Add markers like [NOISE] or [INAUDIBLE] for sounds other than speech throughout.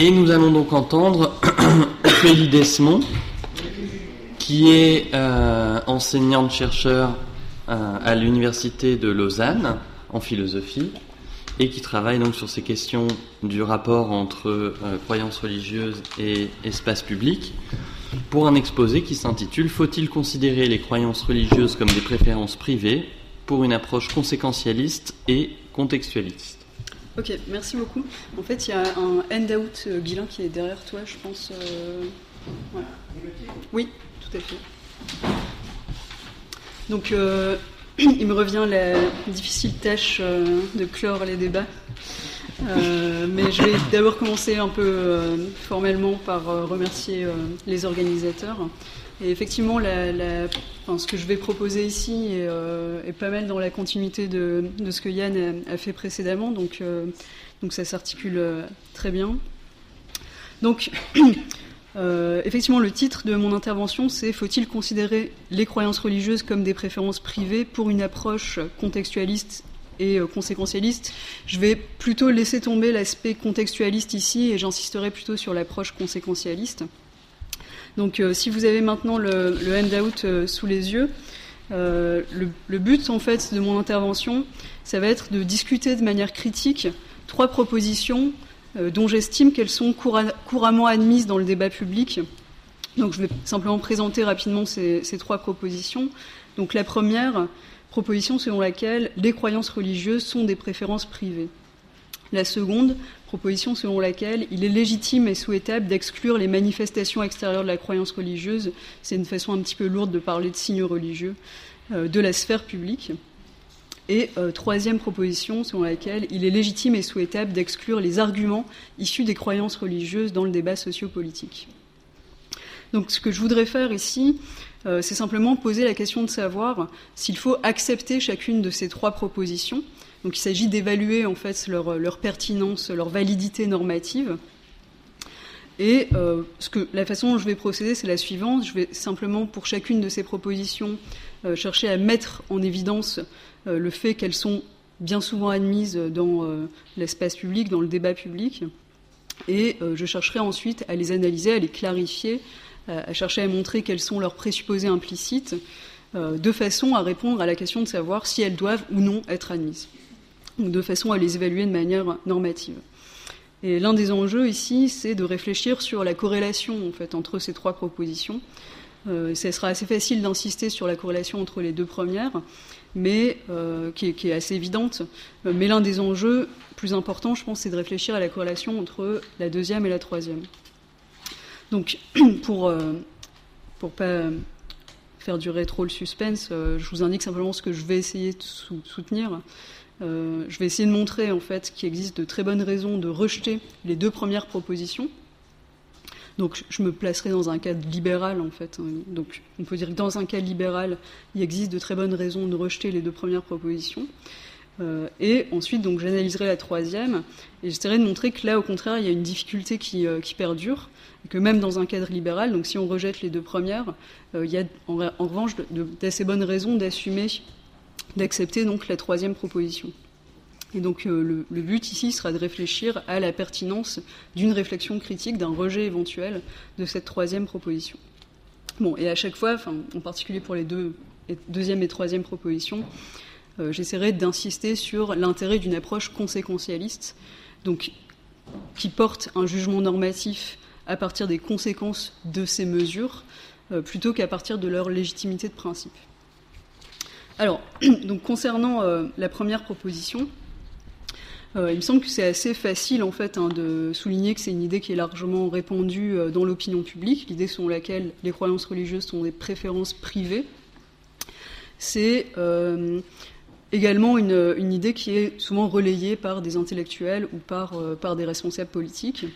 Et nous allons donc entendre [CLEARS THROAT] Ophélie Desmond, qui est euh, enseignante-chercheur euh, à l'Université de Lausanne en philosophie et qui travaille donc sur ces questions du rapport entre euh, croyances religieuses et espace public pour un exposé qui s'intitule Faut-il considérer les croyances religieuses comme des préférences privées pour une approche conséquentialiste et contextualiste? Ok, merci beaucoup. En fait, il y a un handout euh, Guilin qui est derrière toi, je pense. Euh, oui, tout à fait. Donc, euh, [CLEARS THROAT] il me revient la difficile tâche de clore les débats. mais je vais d'abord commencer un peu formellement par remercier les organisateurs et effectivement, ce que je vais proposer ici euh, est, pas mal dans la continuité de, ce que Yann a, fait précédemment, donc, euh, ça s'articule euh, très bien. Donc, [COUGHS] effectivement, le titre de mon intervention, c'est Faut-il considérer les croyances religieuses comme des préférences privées pour une approche contextualiste et conséquentialiste? Je vais plutôt laisser tomber l'aspect contextualiste ici et j'insisterai plutôt sur l'approche conséquentialiste. Donc euh, si vous avez maintenant le, handout euh, sous les yeux, euh, le, but en fait de mon intervention, ça va être de discuter de manière critique trois propositions dont j'estime qu'elles sont couramment admises dans le débat public. Donc je vais simplement présenter rapidement ces, ces, trois propositions. Donc la première proposition selon laquelle les croyances religieuses sont des préférences privées. La seconde, proposition selon laquelle il est légitime et souhaitable d'exclure les manifestations extérieures de la croyance religieuse. C'est une façon un petit peu lourde de parler de signes religieux euh, de la sphère publique. Et euh, troisième proposition selon laquelle il est légitime et souhaitable d'exclure les arguments issus des croyances religieuses dans le débat sociopolitique. Donc ce que je voudrais faire ici, euh, c'est simplement poser la question de savoir s'il faut accepter chacune de ces trois propositions donc il s'agit d'évaluer en fait leur, pertinence, leur validité normative. Et euh, la façon dont je vais procéder, c'est la suivante. Je vais simplement, pour chacune de ces propositions, euh, chercher à mettre en évidence euh, le fait qu'elles sont bien souvent admises dans l'espace public, dans le débat public. Et je chercherai ensuite à les analyser, à les clarifier, à chercher à montrer quels sont leurs présupposés implicites, de façon à répondre à la question de savoir si elles doivent ou non être admises de façon à les évaluer de manière normative. Et l'un des enjeux ici, c'est de réfléchir sur la corrélation en fait, entre ces trois propositions. Euh, ce sera assez facile d'insister sur la corrélation entre les deux premières, mais euh, qui, est, assez évidente. Mais l'un des enjeux plus importants, je pense, c'est de réfléchir à la corrélation entre la deuxième et la troisième. Donc, [CLEARS THROAT] pour ne euh, pas faire durer trop le suspense, je vous indique simplement ce que je vais essayer de soutenir. Euh, je vais essayer de montrer en fait qu'il existe de très bonnes raisons de rejeter les deux premières propositions. Donc je me placerai dans un cadre libéral en fait. Donc on peut dire que dans un cadre libéral, il existe de très bonnes raisons de rejeter les deux premières propositions. Euh, et ensuite, donc, j'analyserai la troisième et j'essaierai de montrer que là, au contraire, il y a une difficulté qui, euh, perdure, et que même dans un cadre libéral, donc si on rejette les deux premières, il y a en revanche d'assez bonnes raisons d'assumer d'accepter donc la troisième proposition. Et donc euh, le, but ici sera de réfléchir à la pertinence d'une réflexion critique, d'un rejet éventuel de cette troisième proposition. Bon, et à chaque fois, en particulier pour les deux, deuxième et troisième propositions, euh, j'essaierai d'insister sur l'intérêt d'une approche conséquentialiste, donc qui porte un jugement normatif à partir des conséquences de ces mesures, euh, plutôt qu'à partir de leur légitimité de principe. Alors, [CLEARS THROAT] donc concernant euh, la première proposition, euh, il me semble que c'est assez facile en fait hein, de souligner que c'est une idée qui est largement répandue euh, dans l'opinion publique, l'idée selon laquelle les croyances religieuses sont des préférences privées. C'est également une, idée qui est souvent relayée par des intellectuels ou par, par des responsables politiques.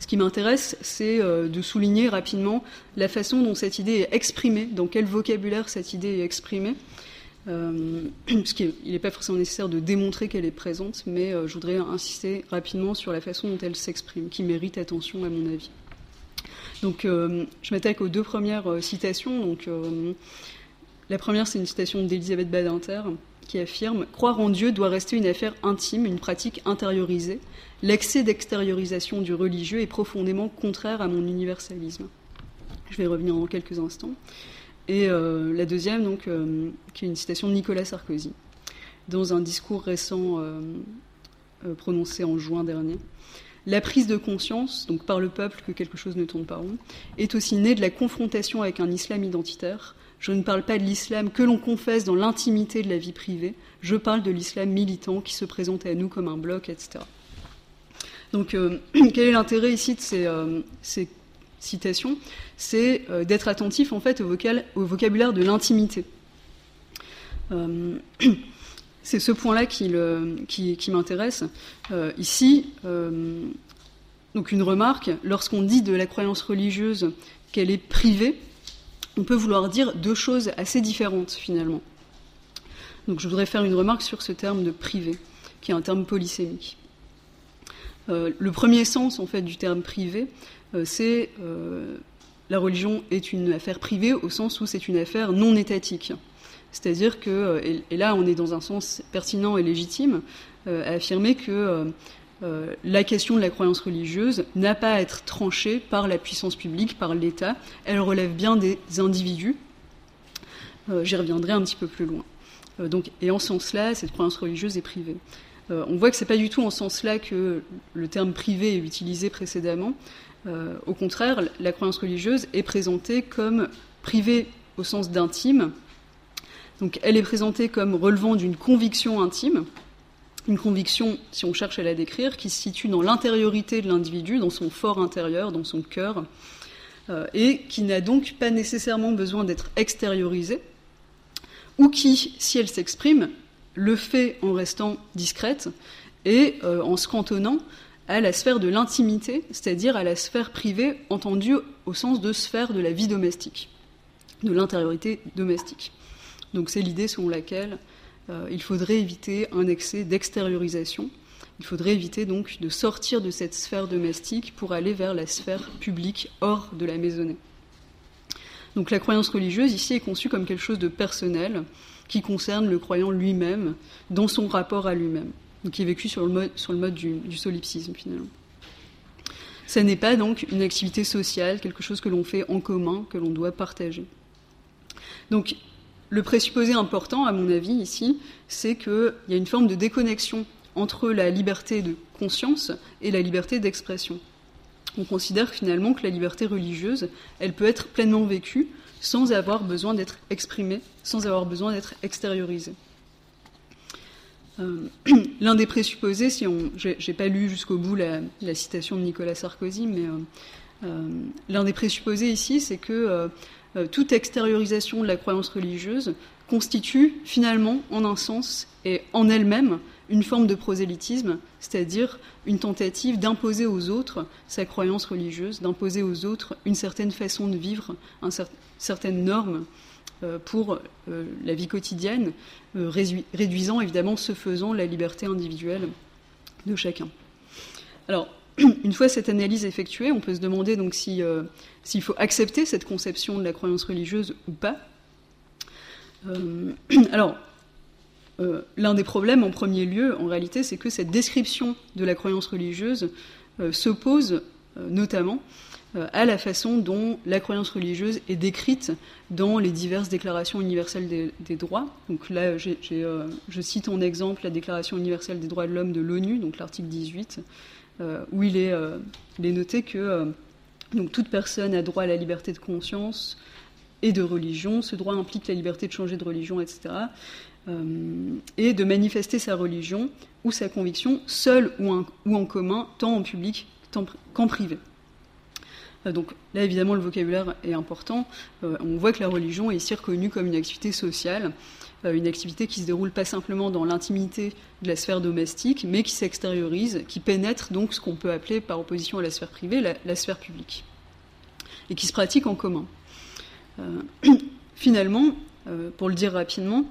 Ce qui m'intéresse, c'est de souligner rapidement la façon dont cette idée est exprimée, dans quel vocabulaire cette idée est exprimée, euh, [CLEARS THROAT] parce qu'il n'est pas forcément nécessaire de démontrer qu'elle est présente, mais euh, je voudrais insister rapidement sur la façon dont elle s'exprime, qui mérite attention à mon avis. Donc, euh, je m'attaque aux deux premières citations. Donc, la première, c'est une citation d'Elisabeth Badinter, qui affirme Croire en Dieu doit rester une affaire intime, une pratique intériorisée. L'excès d'extériorisation du religieux est profondément contraire à mon universalisme. Je vais y revenir dans quelques instants. Et euh, la deuxième, donc, euh, qui est une citation de Nicolas Sarkozy, dans un discours récent euh, prononcé en juin dernier. La prise de conscience, donc par le peuple que quelque chose ne tourne pas rond, est aussi née de la confrontation avec un islam identitaire. Je ne parle pas de l'islam que l'on confesse dans l'intimité de la vie privée, je parle de l'islam militant qui se présente à nous comme un bloc, etc. Donc, [CLEARS THROAT] quel est l'intérêt ici de ces, ces citations? C'est euh, d'être attentif en fait au, vocabulaire de l'intimité. Euh, [CLEARS THROAT] c'est ce point-là qui, m'intéresse. Euh, ici, donc une remarque, lorsqu'on dit de la croyance religieuse qu'elle est privée, on peut vouloir dire deux choses assez différentes finalement. Donc je voudrais faire une remarque sur ce terme de privé, qui est un terme polysémique. le premier sens en fait du terme privé, c'est la religion est une affaire privée au sens où c'est une affaire non étatique. C'est-à-dire que, euh, et, là on est dans un sens pertinent et légitime, euh, à affirmer que euh, la question de la croyance religieuse n'a pas à être tranchée par la puissance publique, par l'État, elle relève bien des individus. J'y reviendrai un petit peu plus loin. donc, et en ce sens-là, cette croyance religieuse est privée. on voit que ce n'est pas du tout en ce sens-là que le terme privé est utilisé précédemment. Euh, au contraire, la croyance religieuse est présentée comme privée au sens d'intime. Donc elle est présentée comme relevant d'une conviction intime, une conviction, si on cherche à la décrire, qui se situe dans l'intériorité de l'individu, dans son fort intérieur, dans son cœur, euh, et qui n'a donc pas nécessairement besoin d'être extériorisée, ou qui, si elle s'exprime, le fait en restant discrète et euh, en se cantonnant à la sphère de l'intimité, c'est-à-dire à la sphère privée entendue au sens de sphère de la vie domestique, de l'intériorité domestique. Donc c'est l'idée selon laquelle il faudrait éviter un excès d'extériorisation. Il faudrait éviter donc de sortir de cette sphère domestique pour aller vers la sphère publique hors de la maisonnée. Donc la croyance religieuse ici est conçue comme quelque chose de personnel qui concerne le croyant lui-même dans son rapport à lui-même qui est vécu sur le mode, du, solipsisme finalement. Ça n'est pas donc une activité sociale, quelque chose que l'on fait en commun, que l'on doit partager. Donc le présupposé important, à mon avis, ici, c'est qu'il y a une forme de déconnexion entre la liberté de conscience et la liberté d'expression. On considère finalement que la liberté religieuse, elle peut être pleinement vécue sans avoir besoin d'être exprimée, sans avoir besoin d'être extériorisée. Euh, [CLEARS THROAT] l'un des présupposés, si j'ai pas lu jusqu'au bout la, citation de Nicolas Sarkozy, mais euh, euh, l'un des présupposés ici, c'est que toute extériorisation de la croyance religieuse constitue finalement, en un sens et en elle-même, une forme de prosélytisme, c'est-à-dire une tentative d'imposer aux autres sa croyance religieuse, d'imposer aux autres une certaine façon de vivre, une certaine norme euh, pour euh, la vie quotidienne, euh, réduisant évidemment ce faisant la liberté individuelle de chacun. Alors, [CLEARS THROAT] une fois cette analyse effectuée, on peut se demander donc s'il faut accepter cette conception de la croyance religieuse ou pas. [CLEARS THROAT] alors, l'un des problèmes en premier lieu, en réalité, c'est que cette description de la croyance religieuse s'oppose notamment euh, à la façon dont la croyance religieuse est décrite dans les diverses déclarations universelles des, droits. Donc là, euh, je cite en exemple la Déclaration universelle des droits de l'homme de l'ONU, donc l'article 18, euh, où il est, noté que donc, toute personne a droit à la liberté de conscience et de religion. Ce droit implique la liberté de changer de religion, etc. et de manifester sa religion ou sa conviction seule ou, en commun, tant en public qu'en privé. Euh, donc là, évidemment, le vocabulaire est important. Euh, on voit que la religion est ici reconnue comme une activité sociale, euh, une activité qui se déroule pas simplement dans l'intimité de la sphère domestique, mais qui s'extériorise, qui pénètre donc ce qu'on peut appeler, par opposition à la sphère privée, la, sphère publique, et qui se pratique en commun. [CLEARS THROAT] finalement, pour le dire rapidement,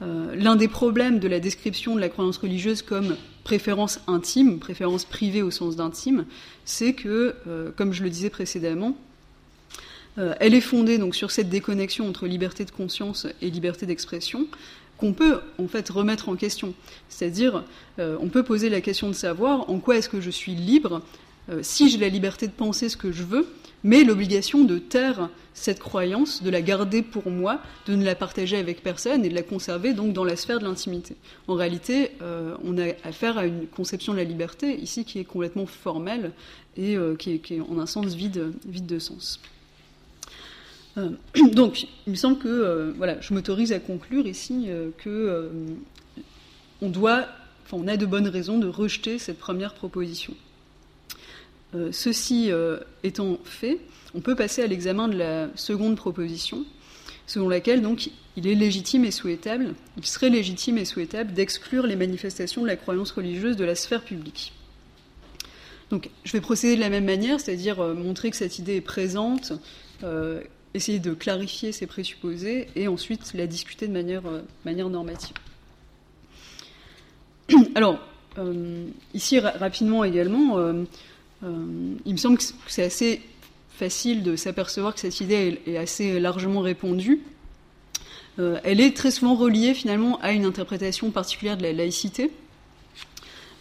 l'un des problèmes de la description de la croyance religieuse comme préférence intime, préférence privée au sens d'intime, c'est que, euh, comme je le disais précédemment, euh, elle est fondée donc sur cette déconnexion entre liberté de conscience et liberté d'expression, qu'on peut en fait remettre en question. C'est-à-dire, on peut poser la question de savoir en quoi est-ce que je suis libre si j'ai la liberté de penser ce que je veux, mais l'obligation de taire cette croyance, de la garder pour moi, de ne la partager avec personne et de la conserver donc dans la sphère de l'intimité. En réalité, euh, on a affaire à une conception de la liberté ici qui est complètement formelle et euh, qui, est, en un sens vide, vide de sens. Euh, [CLEARS THROAT] donc, il me semble que voilà, je m'autorise à conclure ici que on doit, on a de bonnes raisons de rejeter cette première proposition. ceci étant fait, on peut passer à l'examen de la seconde proposition, selon laquelle donc il est légitime et souhaitable, il serait légitime et souhaitable d'exclure les manifestations de la croyance religieuse de la sphère publique. Donc je vais procéder de la même manière, c'est-à-dire euh, montrer que cette idée est présente, euh, essayer de clarifier ses présupposés et ensuite la discuter de manière, euh, normative. [CLEARS THROAT] Alors, ici rapidement également, il me semble que c'est assez facile de s'apercevoir que cette idée est assez largement répandue. Euh, elle est très souvent reliée finalement à une interprétation particulière de la laïcité.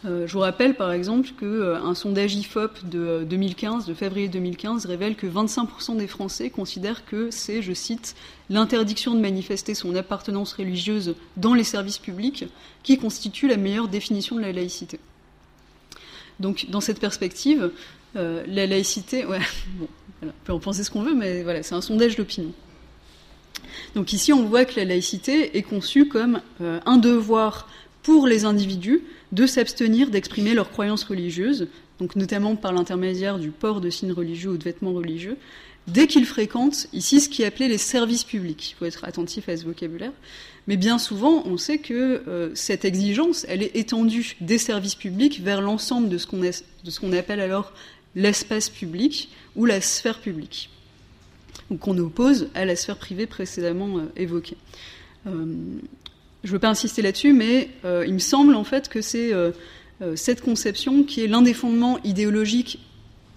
Euh, je vous rappelle par exemple qu'un euh, sondage IFOP de 2015, de février 2015, révèle que 25% des Français considèrent que c'est, je cite, l'interdiction de manifester son appartenance religieuse dans les services publics qui constitue la meilleure définition de la laïcité. Donc dans cette perspective, la laïcité, [LAUGHS] on peut en penser ce qu'on veut, mais voilà, c'est un sondage d'opinion. Donc ici, on voit que la laïcité est conçue comme euh, un devoir pour les individus de s'abstenir d'exprimer leurs croyances religieuses, notamment par l'intermédiaire du port de signes religieux ou de vêtements religieux, dès qu'ils fréquentent ici ce qui est appelé les services publics. Il faut être attentif à ce vocabulaire. Mais bien souvent, on sait que euh, cette exigence, elle est étendue des services publics vers l'ensemble de ce qu'on appelle alors l'espace public ou la sphère publique, qu'on oppose à la sphère privée précédemment euh, évoquée. Euh, je ne veux pas insister là-dessus, mais euh, il me semble en fait que c'est cette conception qui est l'un des fondements idéologiques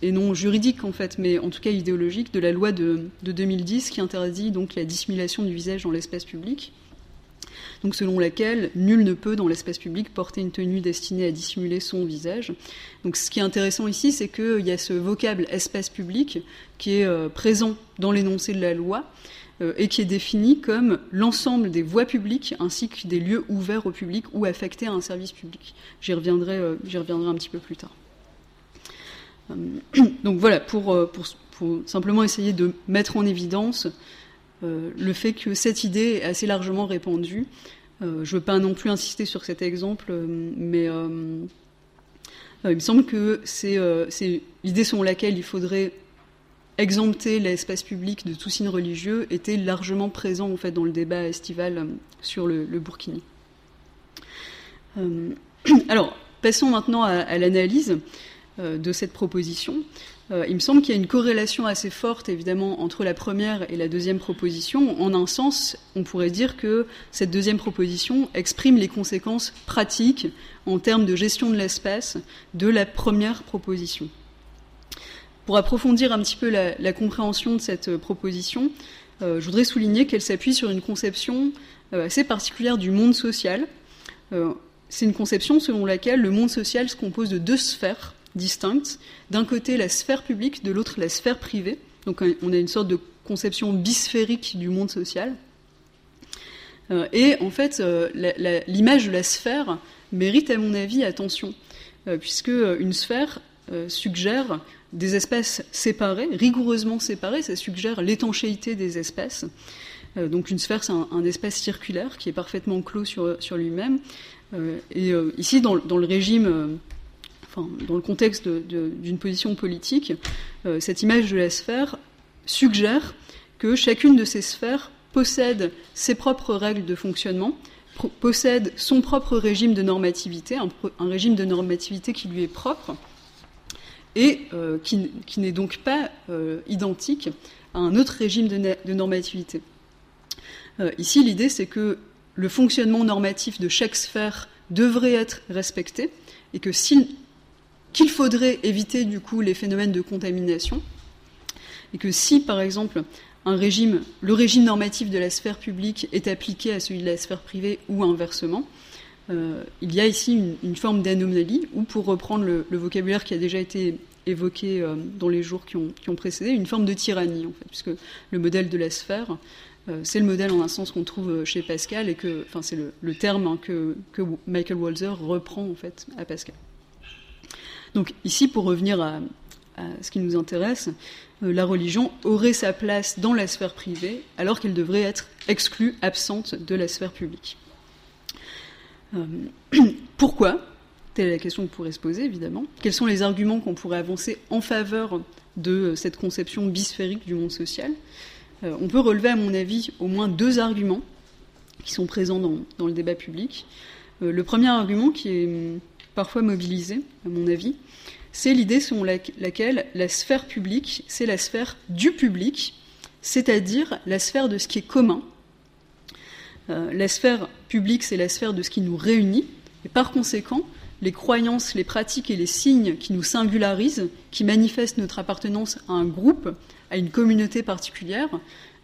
et non juridiques en fait, mais en tout cas idéologiques de la loi de, de 2010 qui interdit donc la dissimulation du visage dans l'espace public donc selon laquelle nul ne peut dans l'espace public porter une tenue destinée à dissimuler son visage. Donc ce qui est intéressant ici, c'est qu'il y a ce vocable espace public qui est euh, présent dans l'énoncé de la loi euh, et qui est défini comme l'ensemble des voies publiques ainsi que des lieux ouverts au public ou affectés à un service public. J'y reviendrai, euh, reviendrai un petit peu plus tard. [CLEARS THROAT] donc voilà, pour, pour, simplement essayer de mettre en évidence euh, le fait que cette idée est assez largement répandue. Euh, je ne veux pas non plus insister sur cet exemple, euh, mais il me semble que c'est l'idée selon laquelle il faudrait exempter l'espace public de tout signe religieux était largement présent en fait dans le débat estival sur le, Burkini. [CLEARS THROAT] alors, passons maintenant à l'analyse de cette proposition. Euh, il me semble qu'il y a une corrélation assez forte, évidemment, entre la première et la deuxième proposition. En un sens, on pourrait dire que cette deuxième proposition exprime les conséquences pratiques en termes de gestion de l'espace de la première proposition. Pour approfondir un petit peu la, compréhension de cette proposition, euh, je voudrais souligner qu'elle s'appuie sur une conception euh, assez particulière du monde social. C'est une conception selon laquelle le monde social se compose de deux sphères distinctes. D'un côté, la sphère publique, de l'autre, la sphère privée. Donc on a une sorte de conception bisphérique du monde social. Euh, et en fait, euh, l'image de la sphère mérite, à mon avis, attention, euh, puisque une sphère suggère des espaces séparés, rigoureusement séparés, ça suggère l'étanchéité des espaces. donc une sphère, c'est un, espace circulaire qui est parfaitement clos sur, lui-même. et ici, dans, le régime dans le contexte d'une position politique, euh, cette image de la sphère suggère que chacune de ces sphères possède ses propres règles de fonctionnement, possède son propre régime de normativité, un, régime de normativité qui lui est propre et euh, qui, n'est donc pas euh, identique à un autre régime de, normativité. ici, l'idée, c'est que le fonctionnement normatif de chaque sphère devrait être respecté et que s'il qu'il faudrait éviter du coup les phénomènes de contamination, et que si par exemple le régime normatif de la sphère publique est appliqué à celui de la sphère privée ou inversement. Il y a ici une, forme d'anomalie, ou pour reprendre le, vocabulaire qui a déjà été évoqué dans les jours qui ont, précédé, une forme de tyrannie, puisque le modèle de la sphère euh, c'est le modèle en un sens qu'on trouve euh, chez Pascal et que, c'est le, terme hein, que, Michael Walzer reprend en fait à Pascal. Donc ici, pour revenir à, ce qui nous intéresse, euh, la religion aurait sa place dans la sphère privée alors qu'elle devrait être exclue, absente de la sphère publique. [CLEARS THROAT] pourquoi? Telle est la question qu'on pourrait se poser, évidemment. Quels sont les arguments qu'on pourrait avancer en faveur de cette conception bisphérique du monde social? Euh, on peut relever, à mon avis, au moins deux arguments qui sont présents dans, le débat public. Euh, le premier argument, qui est hum, parfois mobilisé, à mon avis, c'est l'idée selon laquelle la sphère publique, c'est la sphère du public, c'est-à-dire la sphère de ce qui est commun. Euh, la sphère publique, c'est la sphère de ce qui nous réunit, et par conséquent, les croyances, les pratiques et les signes qui nous singularisent, qui manifestent notre appartenance à un groupe, à une communauté particulière,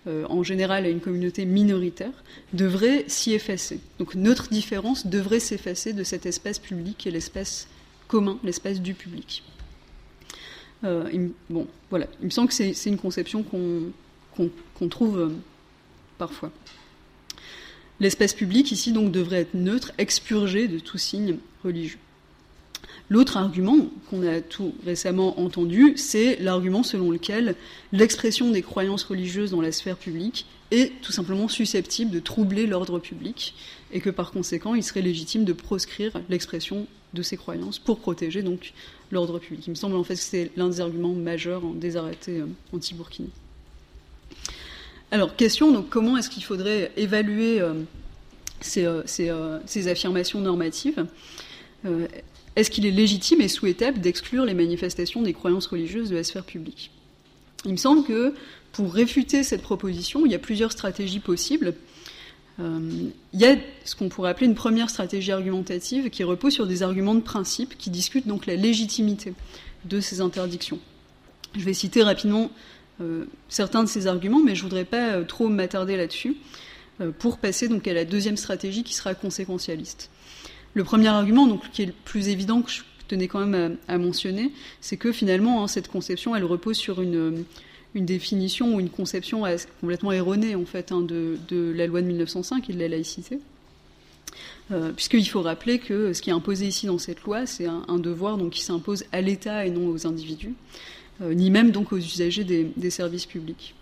euh, en général à une communauté minoritaire, devrait s'y effacer. Donc notre différence devrait s'effacer de cet espace public est l'espace commun, l'espace du public. Euh, bon, voilà. Il me semble que c'est une conception qu'on trouve parfois. L'espace public ici donc devrait être neutre, expurgé de tout signe religieux. L'autre argument qu'on a tout récemment entendu, c'est l'argument selon lequel l'expression des croyances religieuses dans la sphère publique est tout simplement susceptible de troubler l'ordre public et que par conséquent il serait légitime de proscrire l'expression de ces croyances pour protéger donc l'ordre public. Il me semble en fait que c'est l'un des arguments majeurs des arrêtés euh, anti-Burkini. Alors, question, donc comment est-ce qu'il faudrait évaluer euh, euh, ces, affirmations normatives est-ce qu'il est légitime et souhaitable d'exclure les manifestations des croyances religieuses de la sphère publique? Il me semble que pour réfuter cette proposition, il y a plusieurs stratégies possibles. Euh, il y a ce qu'on pourrait appeler une première stratégie argumentative qui repose sur des arguments de principe qui discutent donc la légitimité de ces interdictions. Je vais citer rapidement euh, certains de ces arguments, mais je voudrais pas euh, trop m'attarder là-dessus pour passer donc à la deuxième stratégie qui sera conséquentialiste. Le premier argument, donc, qui est le plus évident que je tenais quand même à, mentionner, c'est que finalement, hein, cette conception, elle repose sur une, définition ou une conception complètement erronée, en fait, hein, de, la loi de 1905 et de la laïcité. Euh, puisqu'il faut rappeler que ce qui est imposé ici dans cette loi, c'est un, devoir donc, qui s'impose à l'État et non aux individus, euh, ni même donc aux usagers des services publics.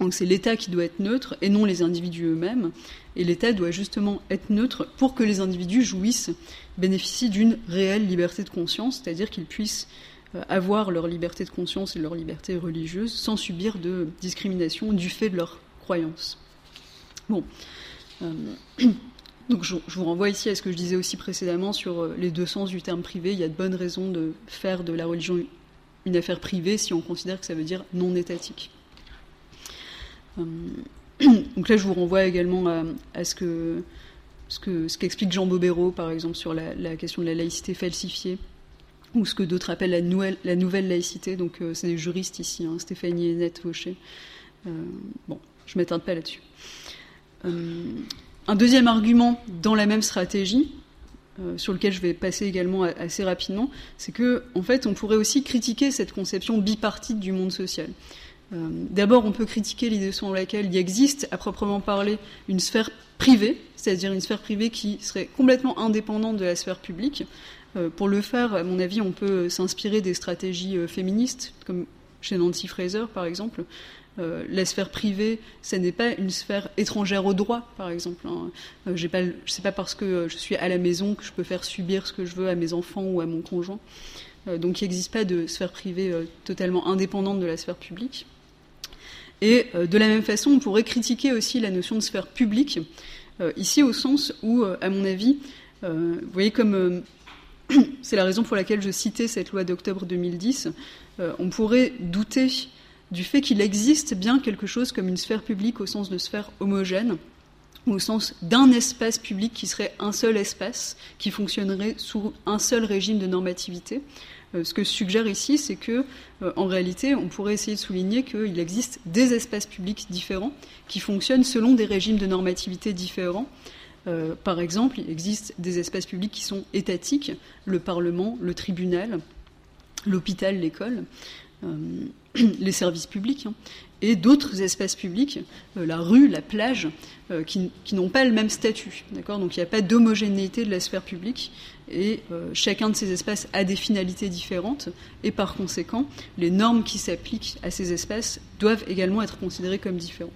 Donc c'est l'État qui doit être neutre et non les individus eux-mêmes. Et l'État doit justement être neutre pour que les individus jouissent, bénéficient d'une réelle liberté de conscience, c'est-à-dire qu'ils puissent euh, avoir leur liberté de conscience et leur liberté religieuse sans subir de discrimination du fait de leur croyance. Bon. Euh, [CLEARS THROAT] donc je, vous renvoie ici à ce que je disais aussi précédemment sur euh, les deux sens du terme privé. Il y a de bonnes raisons de faire de la religion une affaire privée si on considère que ça veut dire non étatique. Euh, [CLEARS THROAT] donc là, je vous renvoie également à, ce que ce que ce qu'explique Jean Bobéro, par exemple, sur la, question de la laïcité falsifiée, ou ce que d'autres appellent la nouvelle, la nouvelle laïcité. Donc, euh, c'est des juristes ici, hein, Stéphanie et Nette Vaucher. Euh, bon, je ne m'éteins pas là-dessus. un deuxième argument dans la même stratégie, sur lequel je vais passer également assez rapidement, c'est que, en fait, on pourrait aussi critiquer cette conception bipartite du monde social. Euh, d'abord, on peut critiquer l'idée selon laquelle il existe, à proprement parler, une sphère privée, c'est-à-dire une sphère privée qui serait complètement indépendante de la sphère publique. Euh, pour le faire, à mon avis, on peut s'inspirer des stratégies euh, féministes, comme chez Nancy Fraser, par exemple. La sphère privée, ce n'est pas une sphère étrangère au droit, par exemple. Hein. N'est c'est pas parce que je suis à la maison que je peux faire subir ce que je veux à mes enfants ou à mon conjoint. donc il n'existe pas de sphère privée totalement indépendante de la sphère publique. Et euh, de la même façon, on pourrait critiquer aussi la notion de sphère publique, euh, ici au sens où, euh, à mon avis, vous voyez comme [CLEARS THROAT] c'est la raison pour laquelle je citais cette loi d'octobre 2010, on pourrait douter du fait qu'il existe bien quelque chose comme une sphère publique au sens de sphère homogène, au sens d'un espace public qui serait un seul espace, qui fonctionnerait sous un seul régime de normativité. Euh, ce que je suggère ici, c'est que, euh, en réalité, on pourrait essayer de souligner qu'il existe des espaces publics différents qui fonctionnent selon des régimes de normativité différents. Euh, par exemple, il existe des espaces publics qui sont étatiques, le Parlement, le tribunal, l'hôpital, l'école, [CLEARS THROAT] les services publics. Hein et d'autres espaces publics, euh, la rue, la plage, euh, qui, n'ont pas le même statut. D'accord? Donc il n'y a pas d'homogénéité de la sphère publique et euh, chacun de ces espaces a des finalités différentes et par conséquent, les normes qui s'appliquent à ces espaces doivent également être considérées comme différentes.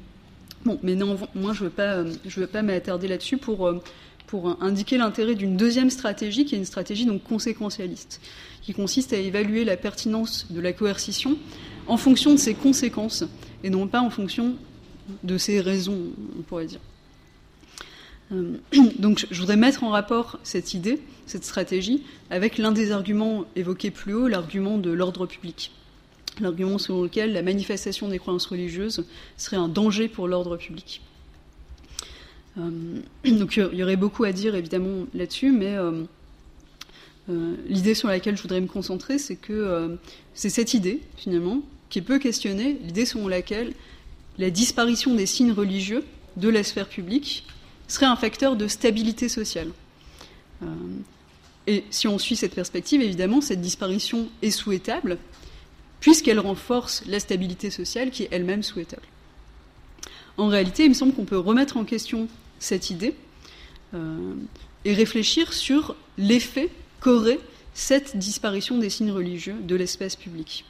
Bon, mais non, moi je ne veux pas, je pas m'attarder là-dessus pour, pour indiquer l'intérêt d'une deuxième stratégie qui est une stratégie donc conséquentialiste, qui consiste à évaluer la pertinence de la coercition en fonction de ses conséquences et non pas en fonction de ses raisons, on pourrait dire. Euh, [CLEARS THROAT] donc je voudrais mettre en rapport cette idée, cette stratégie, avec l'un des arguments évoqués plus haut, l'argument de l'ordre public. L'argument selon lequel la manifestation des croyances religieuses serait un danger pour l'ordre public. Euh, [CLEARS THROAT] donc il y aurait beaucoup à dire évidemment là-dessus, mais euh, l'idée sur laquelle je voudrais me concentrer, c'est que c'est cette idée, finalement, qui peut questionner l'idée selon laquelle la disparition des signes religieux de la sphère publique serait un facteur de stabilité sociale. Euh, et si on suit cette perspective, évidemment, cette disparition est souhaitable, puisqu'elle renforce la stabilité sociale qui est elle-même souhaitable. En réalité, il me semble qu'on peut remettre en question cette idée euh, et réfléchir sur l'effet qu'aurait cette disparition des signes religieux de l'espace public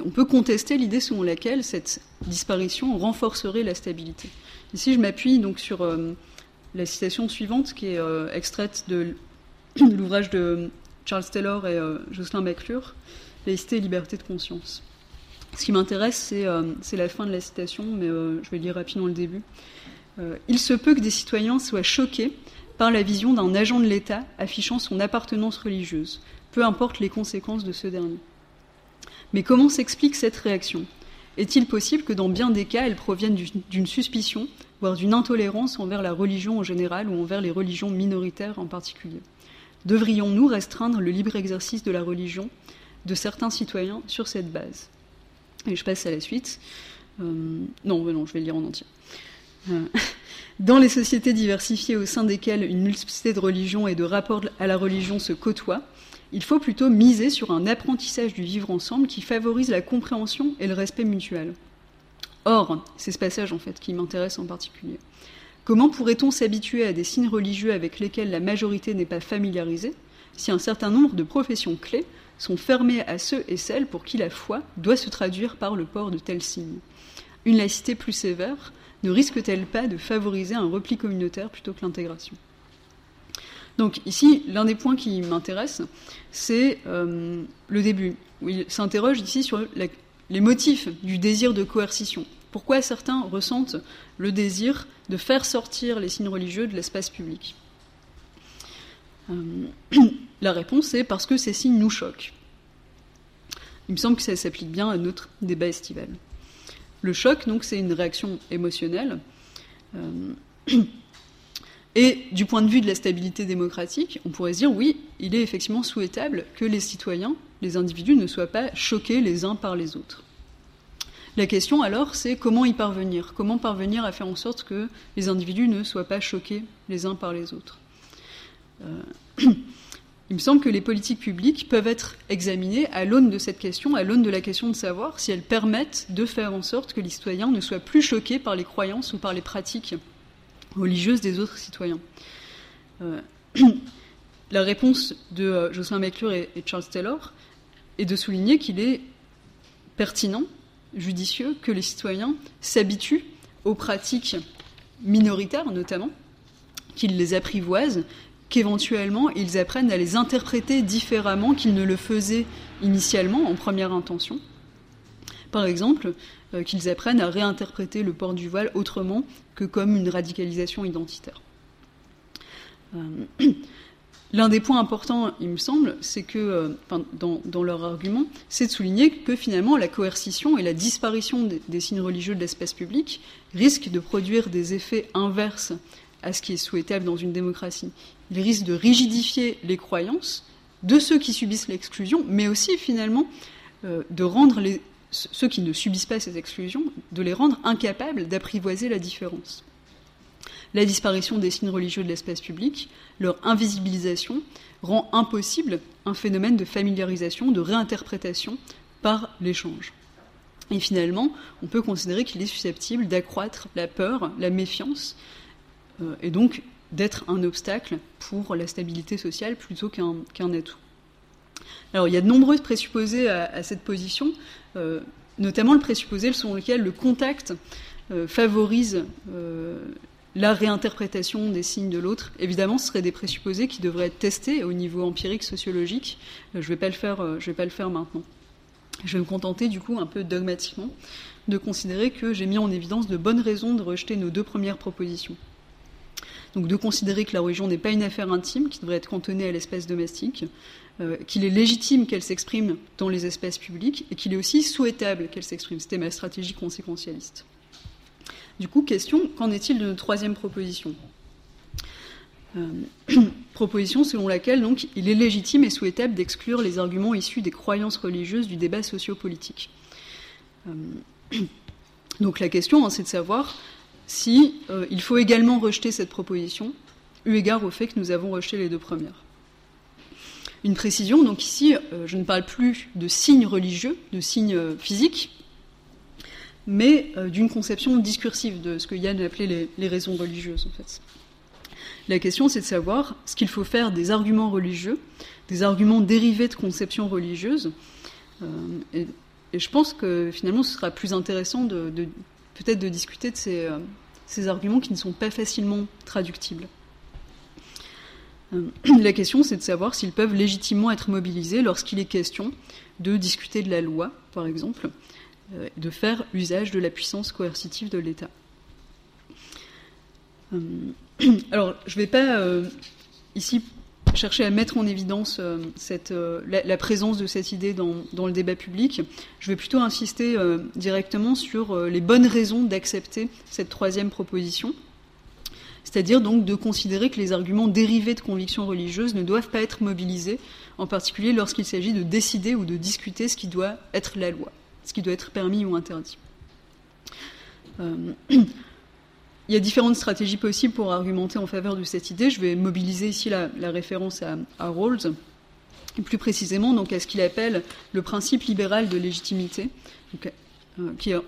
on peut contester l'idée selon laquelle cette disparition renforcerait la stabilité. Ici, je m'appuie donc sur euh, la citation suivante qui est euh, extraite de [COUGHS] l'ouvrage de Charles Taylor et euh, Jocelyn McClure, Laïcité et liberté de conscience. Ce qui m'intéresse, c'est la fin de la citation, mais je vais lire rapidement le début. Il se peut que des citoyens soient choqués par la vision d'un agent de l'État affichant son appartenance religieuse, peu importe les conséquences de ce dernier. Mais comment s'explique cette réaction? Est-il possible que dans bien des cas, elle provienne d'une suspicion, voire d'une intolérance envers la religion en général ou envers les religions minoritaires en particulier? Devrions-nous restreindre le libre exercice de la religion de certains citoyens sur cette base? Et je passe à la suite. Euh, non, non, je vais le lire en entier. Euh, [LAUGHS] dans les sociétés diversifiées au sein desquelles une multiplicité de religions et de rapports à la religion se côtoient, il faut plutôt miser sur un apprentissage du vivre ensemble qui favorise la compréhension et le respect mutuel. Or, c'est ce passage en fait qui m'intéresse en particulier. Comment pourrait-on s'habituer à des signes religieux avec lesquels la majorité n'est pas familiarisée si un certain nombre de professions clés sont fermées à ceux et celles pour qui la foi doit se traduire par le port de tels signes? Une laïcité plus sévère ne risque-t-elle pas de favoriser un repli communautaire plutôt que l'intégration? Donc ici, l'un des points qui m'intéresse, c'est euh, le début, où il s'interroge ici sur les motifs du désir de coercition. Pourquoi certains ressentent le désir de faire sortir les signes religieux de l'espace public euh, [COUGHS] La réponse est parce que ces signes nous choquent. Il me semble que ça s'applique bien à notre débat estival. Le choc, donc, c'est une réaction émotionnelle. Euh, Et du point de vue de la stabilité démocratique, on pourrait se dire oui, il est effectivement souhaitable que les citoyens, les individus, ne soient pas choqués les uns par les autres. La question alors, c'est comment y parvenir Comment parvenir à faire en sorte que les individus ne soient pas choqués les uns par les autres euh, [CLEARS THROAT] Il me semble que les politiques publiques peuvent être examinées à l'aune de cette question, à l'aune de la question de savoir si elles permettent de faire en sorte que les citoyens ne soient plus choqués par les croyances ou par les pratiques religieuse des autres citoyens. Euh, [CLEARS THROAT] la réponse de euh, Jocelyn McClure et, Charles Taylor est de souligner qu'il est pertinent, judicieux, que les citoyens s'habituent aux pratiques minoritaires notamment, qu'ils les apprivoisent, qu'éventuellement ils apprennent à les interpréter différemment qu'ils ne le faisaient initialement en première intention. Par exemple, euh, qu'ils apprennent à réinterpréter le port du voile autrement que comme une radicalisation identitaire. Euh, [CLEARS THROAT] L'un des points importants, il me semble, c'est que, dans, leur argument, c'est de souligner que finalement la coercition et la disparition des, signes religieux de l'espace public risquent de produire des effets inverses à ce qui est souhaitable dans une démocratie. Ils risquent de rigidifier les croyances de ceux qui subissent l'exclusion, mais aussi finalement de rendre les, ceux qui ne subissent pas ces exclusions, de les rendre incapables d'apprivoiser la différence. La disparition des signes religieux de l'espace public, leur invisibilisation, rend impossible un phénomène de familiarisation, de réinterprétation par l'échange. Et finalement, on peut considérer qu'il est susceptible d'accroître la peur, la méfiance, euh, et donc d'être un obstacle pour la stabilité sociale plutôt qu'un atout. Alors il y a de nombreux présupposés à, cette position, euh, notamment le présupposé selon lequel le contact euh, favorise euh, la réinterprétation des signes de l'autre. Évidemment, ce seraient des présupposés qui devraient être testés au niveau empirique, sociologique. je ne vais, pas le faire, vais pas le faire maintenant. Je vais me contenter du coup un peu dogmatiquement de considérer que j'ai mis en évidence de bonnes raisons de rejeter nos deux premières propositions. Donc de considérer que la religion n'est pas une affaire intime qui devrait être cantonnée à l'espace domestique, euh, qu'il est légitime qu'elle s'exprime dans les espaces publics et qu'il est aussi souhaitable qu'elle s'exprime. C'était ma stratégie conséquentialiste. Du coup, question, qu'en est-il de notre troisième proposition? Euh, [CLEARS THROAT] Proposition selon laquelle il est légitime et souhaitable d'exclure les arguments issus des croyances religieuses du débat sociopolitique. Euh, [CLEARS THROAT] donc la question, hein, c'est de savoir si il faut également rejeter cette proposition, eu égard au fait que nous avons rejeté les deux premières une précision. Donc ici, euh, je ne parle plus de signes religieux, de signes euh, physiques, mais euh, d'une conception discursive de ce que Yann appelait les, raisons religieuses, en fait. La question, c'est de savoir ce qu'il faut faire des arguments religieux, des arguments dérivés de conceptions religieuses. et, je pense que finalement, ce sera plus intéressant de, peut-être de discuter de ces arguments qui ne sont pas facilement traductibles. Euh, [CLEARS THROAT] la question, c'est de savoir s'ils peuvent légitimement être mobilisés lorsqu'il est question de discuter de la loi, par exemple, euh, de faire usage de la puissance coercitive de l'État. Euh, [CLEARS THROAT] alors, je ne vais pas ici chercher à mettre en évidence la, présence de cette idée dans, le débat public. Je vais plutôt insister directement sur les bonnes raisons d'accepter cette troisième proposition c'est-à-dire donc de considérer que les arguments dérivés de convictions religieuses ne doivent pas être mobilisés, en particulier lorsqu'il s'agit de décider ou de discuter ce qui doit être la loi, ce qui doit être permis ou interdit. Euh, il y a différentes stratégies possibles pour argumenter en faveur de cette idée. Je vais mobiliser ici la, référence à, Rawls, et plus précisément donc à ce qu'il appelle le principe libéral de légitimité, euh, qui est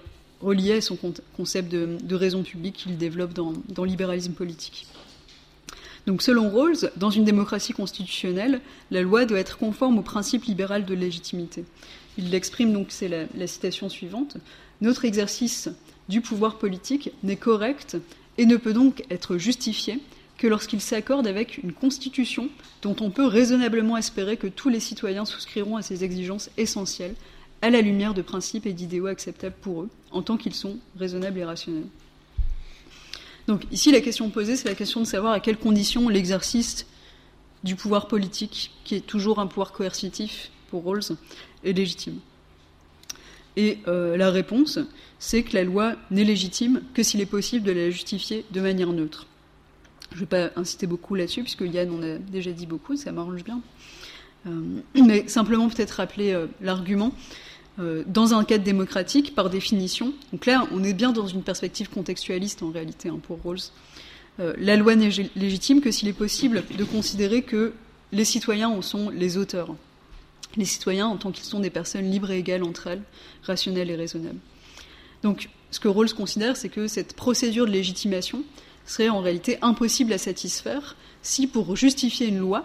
relié à son concept de, raison publique qu'il développe dans, dans libéralisme politique. Donc, selon Rawls, dans une démocratie constitutionnelle, la loi doit être conforme au principe libéral de légitimité. Il l'exprime donc, c'est la, la, citation suivante Notre exercice du pouvoir politique n'est correct et ne peut donc être justifié que lorsqu'il s'accorde avec une constitution dont on peut raisonnablement espérer que tous les citoyens souscriront à ses exigences essentielles à la lumière de principes et d'idéaux acceptables pour eux, en tant qu'ils sont raisonnables et rationnels. Donc ici, la question posée, c'est la question de savoir à quelles conditions l'exercice du pouvoir politique, qui est toujours un pouvoir coercitif pour Rawls, est légitime. Et euh, la réponse, c'est que la loi n'est légitime que s'il est possible de la justifier de manière neutre. Je ne vais pas insister beaucoup là-dessus, puisque Yann en a déjà dit beaucoup, ça m'arrange bien. Euh, mais simplement peut-être rappeler euh, l'argument. Dans un cadre démocratique, par définition, donc là, on est bien dans une perspective contextualiste en réalité hein, pour Rawls. la loi n'est légitime que s'il est possible de considérer que les citoyens en sont les auteurs. Les citoyens en tant qu'ils sont des personnes libres et égales entre elles, rationnelles et raisonnables. Donc, ce que Rawls considère, c'est que cette procédure de légitimation serait en réalité impossible à satisfaire si, pour justifier une loi,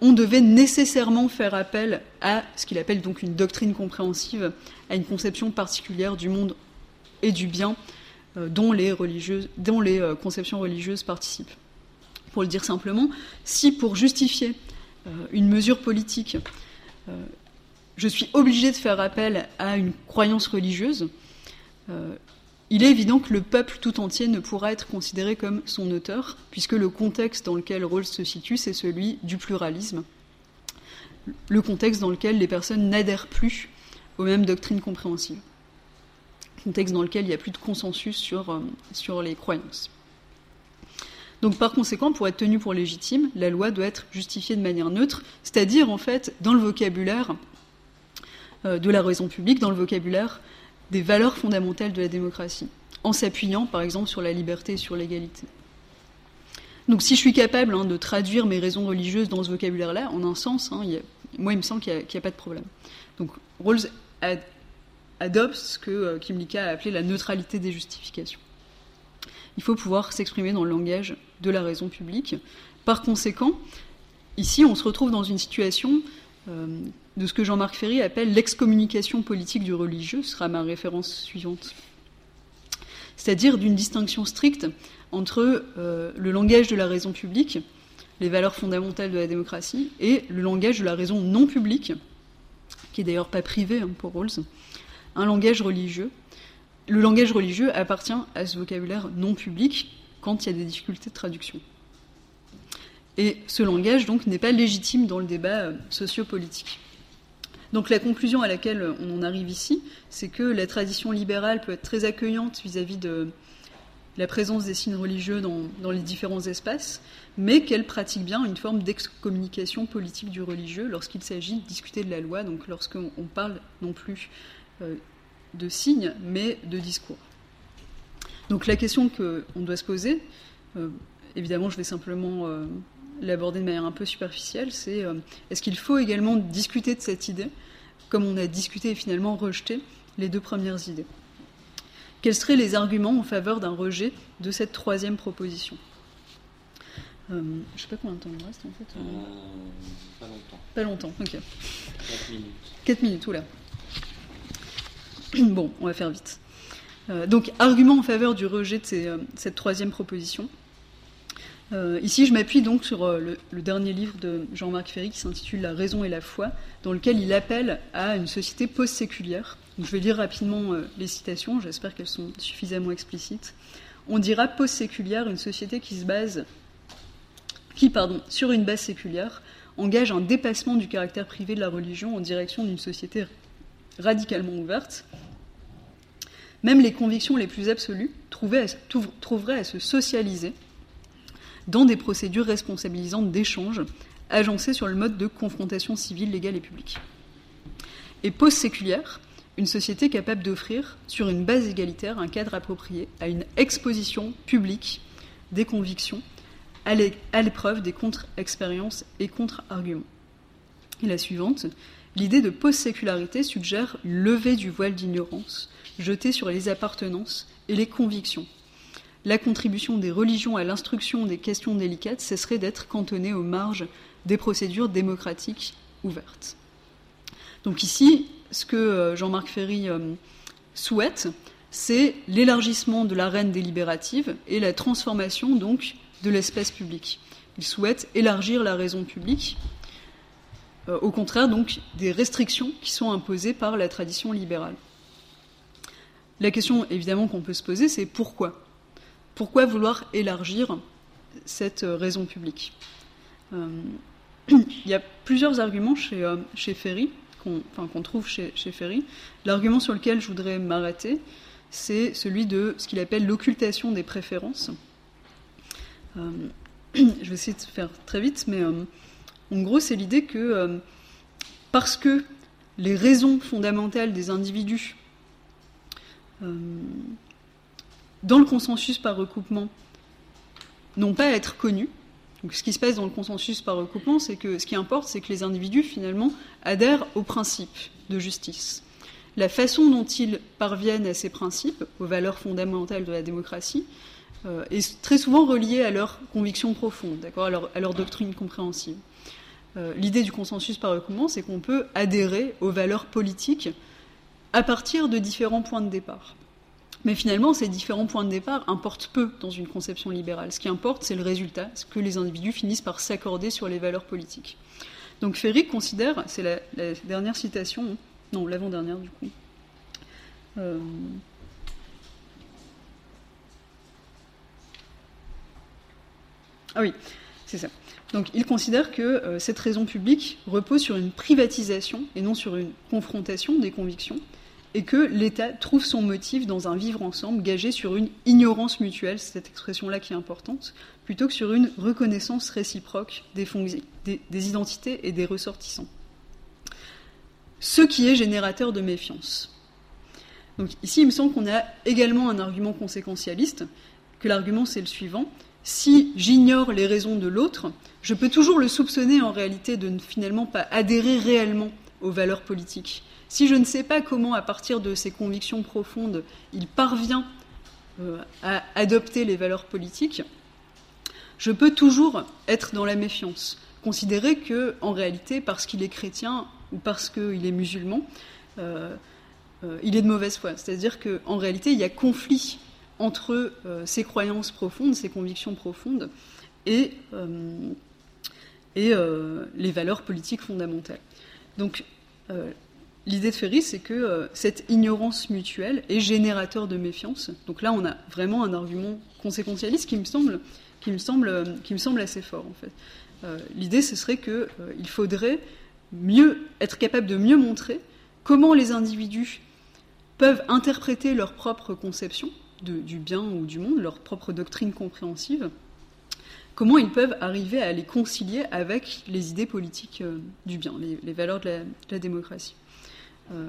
on devait nécessairement faire appel à ce qu'il appelle donc une doctrine compréhensive, à une conception particulière du monde et du bien euh, dont les, euh, conceptions religieuses participent. Pour le dire simplement, si pour justifier euh, une mesure politique, je suis obligé de faire appel à une croyance religieuse, il est évident que le peuple tout entier ne pourra être considéré comme son auteur, puisque le contexte dans lequel Rawls se situe, c'est celui du pluralisme, le contexte dans lequel les personnes n'adhèrent plus aux mêmes doctrines compréhensibles, contexte dans lequel il n'y a plus de consensus sur, euh, sur les croyances. Donc par conséquent, pour être tenue pour légitime, la loi doit être justifiée de manière neutre, c'est-à-dire en fait dans le vocabulaire euh, de la raison publique, dans le vocabulaire des valeurs fondamentales de la démocratie, en s'appuyant par exemple sur la liberté et sur l'égalité. Donc si je suis capable hein, de traduire mes raisons religieuses dans ce vocabulaire-là, en un sens, hein, moi il me semble qu'il n'y a, pas de problème. Donc Rawls adopte ce que euh, Kim a appelé la neutralité des justifications. Il faut pouvoir s'exprimer dans le langage de la raison publique. Par conséquent, ici on se retrouve dans une situation euh, de ce que Jean-Marc Ferry appelle l'excommunication politique du religieux, ce sera ma référence suivante. C'est-à-dire d'une distinction stricte entre euh, le langage de la raison publique, les valeurs fondamentales de la démocratie, et le langage de la raison non publique, qui est d'ailleurs pas privé hein, pour Rawls, un langage religieux. Le langage religieux appartient à ce vocabulaire non public quand il y a des difficultés de traduction. Et ce langage, donc, n'est pas légitime dans le débat euh, sociopolitique. Donc la conclusion à laquelle on en arrive ici, c'est que la tradition libérale peut être très accueillante vis-à-vis de la présence des signes religieux dans, les différents espaces, mais qu'elle pratique bien une forme d'excommunication politique du religieux lorsqu'il s'agit de discuter de la loi, donc lorsqu'on parle non plus euh, de signes, mais de discours. Donc la question qu'on doit se poser, euh, évidemment je vais simplement l'aborder de manière un peu superficielle, c'est euh, est-ce qu'il faut également discuter de cette idée, comme on a discuté et finalement rejeté les deux premières idées? Quels seraient les arguments en faveur d'un rejet de cette troisième proposition? Euh, Je ne sais pas combien de temps il reste en fait. Euh, pas longtemps. Pas longtemps, ok. 4 minutes. 4 minutes, oula. [CLEARS THROAT] Bon, on va faire vite. donc, argument en faveur du rejet de cette troisième proposition. Euh, ici, je m'appuie donc sur euh, le, dernier livre de Jean-Marc Ferry qui s'intitule La raison et la foi, dans lequel il appelle à une société post-séculière. je vais lire rapidement euh, les citations, j'espère qu'elles sont suffisamment explicites. On dira post-séculière une société qui se base, qui, pardon, sur une base séculière, engage un dépassement du caractère privé de la religion en direction d'une société radicalement ouverte. Même les convictions les plus absolues trouveraient à se socialiser dans des procédures responsabilisantes d'échange agencées sur le mode de confrontation civile, légale et publique. Et post-séculière, une société capable d'offrir, sur une base égalitaire, un cadre approprié à une exposition publique des convictions, à l'épreuve des contre-expériences et contre-arguments. Et la suivante, l'idée de post-sécularité suggère lever du voile d'ignorance jeté sur les appartenances et les convictions, la contribution des religions à l'instruction des questions délicates cesserait d'être cantonnée aux marges des procédures démocratiques ouvertes. Donc ici, ce que euh, Jean-Marc Ferry euh, souhaite, c'est l'élargissement de l'arène délibérative et la transformation donc de l'espace public. Il souhaite élargir la raison publique, au contraire donc des restrictions qui sont imposées par la tradition libérale. La question évidemment qu'on peut se poser, c'est pourquoi? Pourquoi vouloir élargir cette euh, raison publique? Euh, [CLEARS THROAT] Il y a plusieurs arguments chez, euh, chez Ferry, qu'on trouve chez, Ferry. L'argument sur lequel je voudrais m'arrêter, c'est celui de ce qu'il appelle l'occultation des préférences. [CLEARS THROAT] je vais essayer de faire très vite, mais en gros, c'est l'idée que parce que les raisons fondamentales des individus dans le consensus par recoupement n'ont pas à être connus. Donc, ce qui se passe dans le consensus par recoupement, c'est que ce qui importe, c'est que les individus, finalement, adhèrent aux principes de justice. La façon dont ils parviennent à ces principes, aux valeurs fondamentales de la démocratie, euh, est très souvent reliée à leurs convictions profondes, à, leur, doctrine compréhensive. Euh, l'idée du consensus par reculement, c'est qu'on peut adhérer aux valeurs politiques à partir de différents points de départ. Mais finalement, ces différents points de départ importent peu dans une conception libérale. Ce qui importe, c'est le résultat, ce que les individus finissent par s'accorder sur les valeurs politiques. Donc Ferry considère, c'est la, dernière citation, non, l'avant-dernière du coup. Euh, ah oui, c'est ça. Donc il considère que euh, cette raison publique repose sur une privatisation et non sur une confrontation des convictions, et que l'État trouve son motif dans un vivre ensemble gagé sur une ignorance mutuelle, c'est cette expression-là qui est importante, plutôt que sur une reconnaissance réciproque des, des, des identités et des ressortissants. Ce qui est générateur de méfiance. Donc ici, il me semble qu'on a également un argument conséquentialiste, que l'argument c'est le suivant. Si j'ignore les raisons de l'autre, je peux toujours le soupçonner en réalité de ne finalement pas adhérer réellement aux valeurs politiques. Si je ne sais pas comment, à partir de ses convictions profondes, il parvient euh, à adopter les valeurs politiques, je peux toujours être dans la méfiance, considérer que, en réalité, parce qu'il est chrétien ou parce qu'il est musulman, euh, euh, il est de mauvaise foi. C'est-à-dire qu'en réalité, il y a conflit entre ses croyances profondes, ses convictions profondes, et, et les valeurs politiques fondamentales. Donc, L'idée de Ferry, c'est que euh, cette ignorance mutuelle est générateur de méfiance. Donc là, on a vraiment un argument conséquentialiste qui me semble, qui me semble, euh, qui me semble assez fort, en fait. Euh, l'idée, ce serait qu'il faudrait mieux être capable de mieux montrer comment les individus peuvent interpréter leur propre conception du bien ou du monde, leur propre doctrine compréhensive, comment ils peuvent arriver à les concilier avec les idées politiques du bien, les, valeurs de la démocratie. Euh,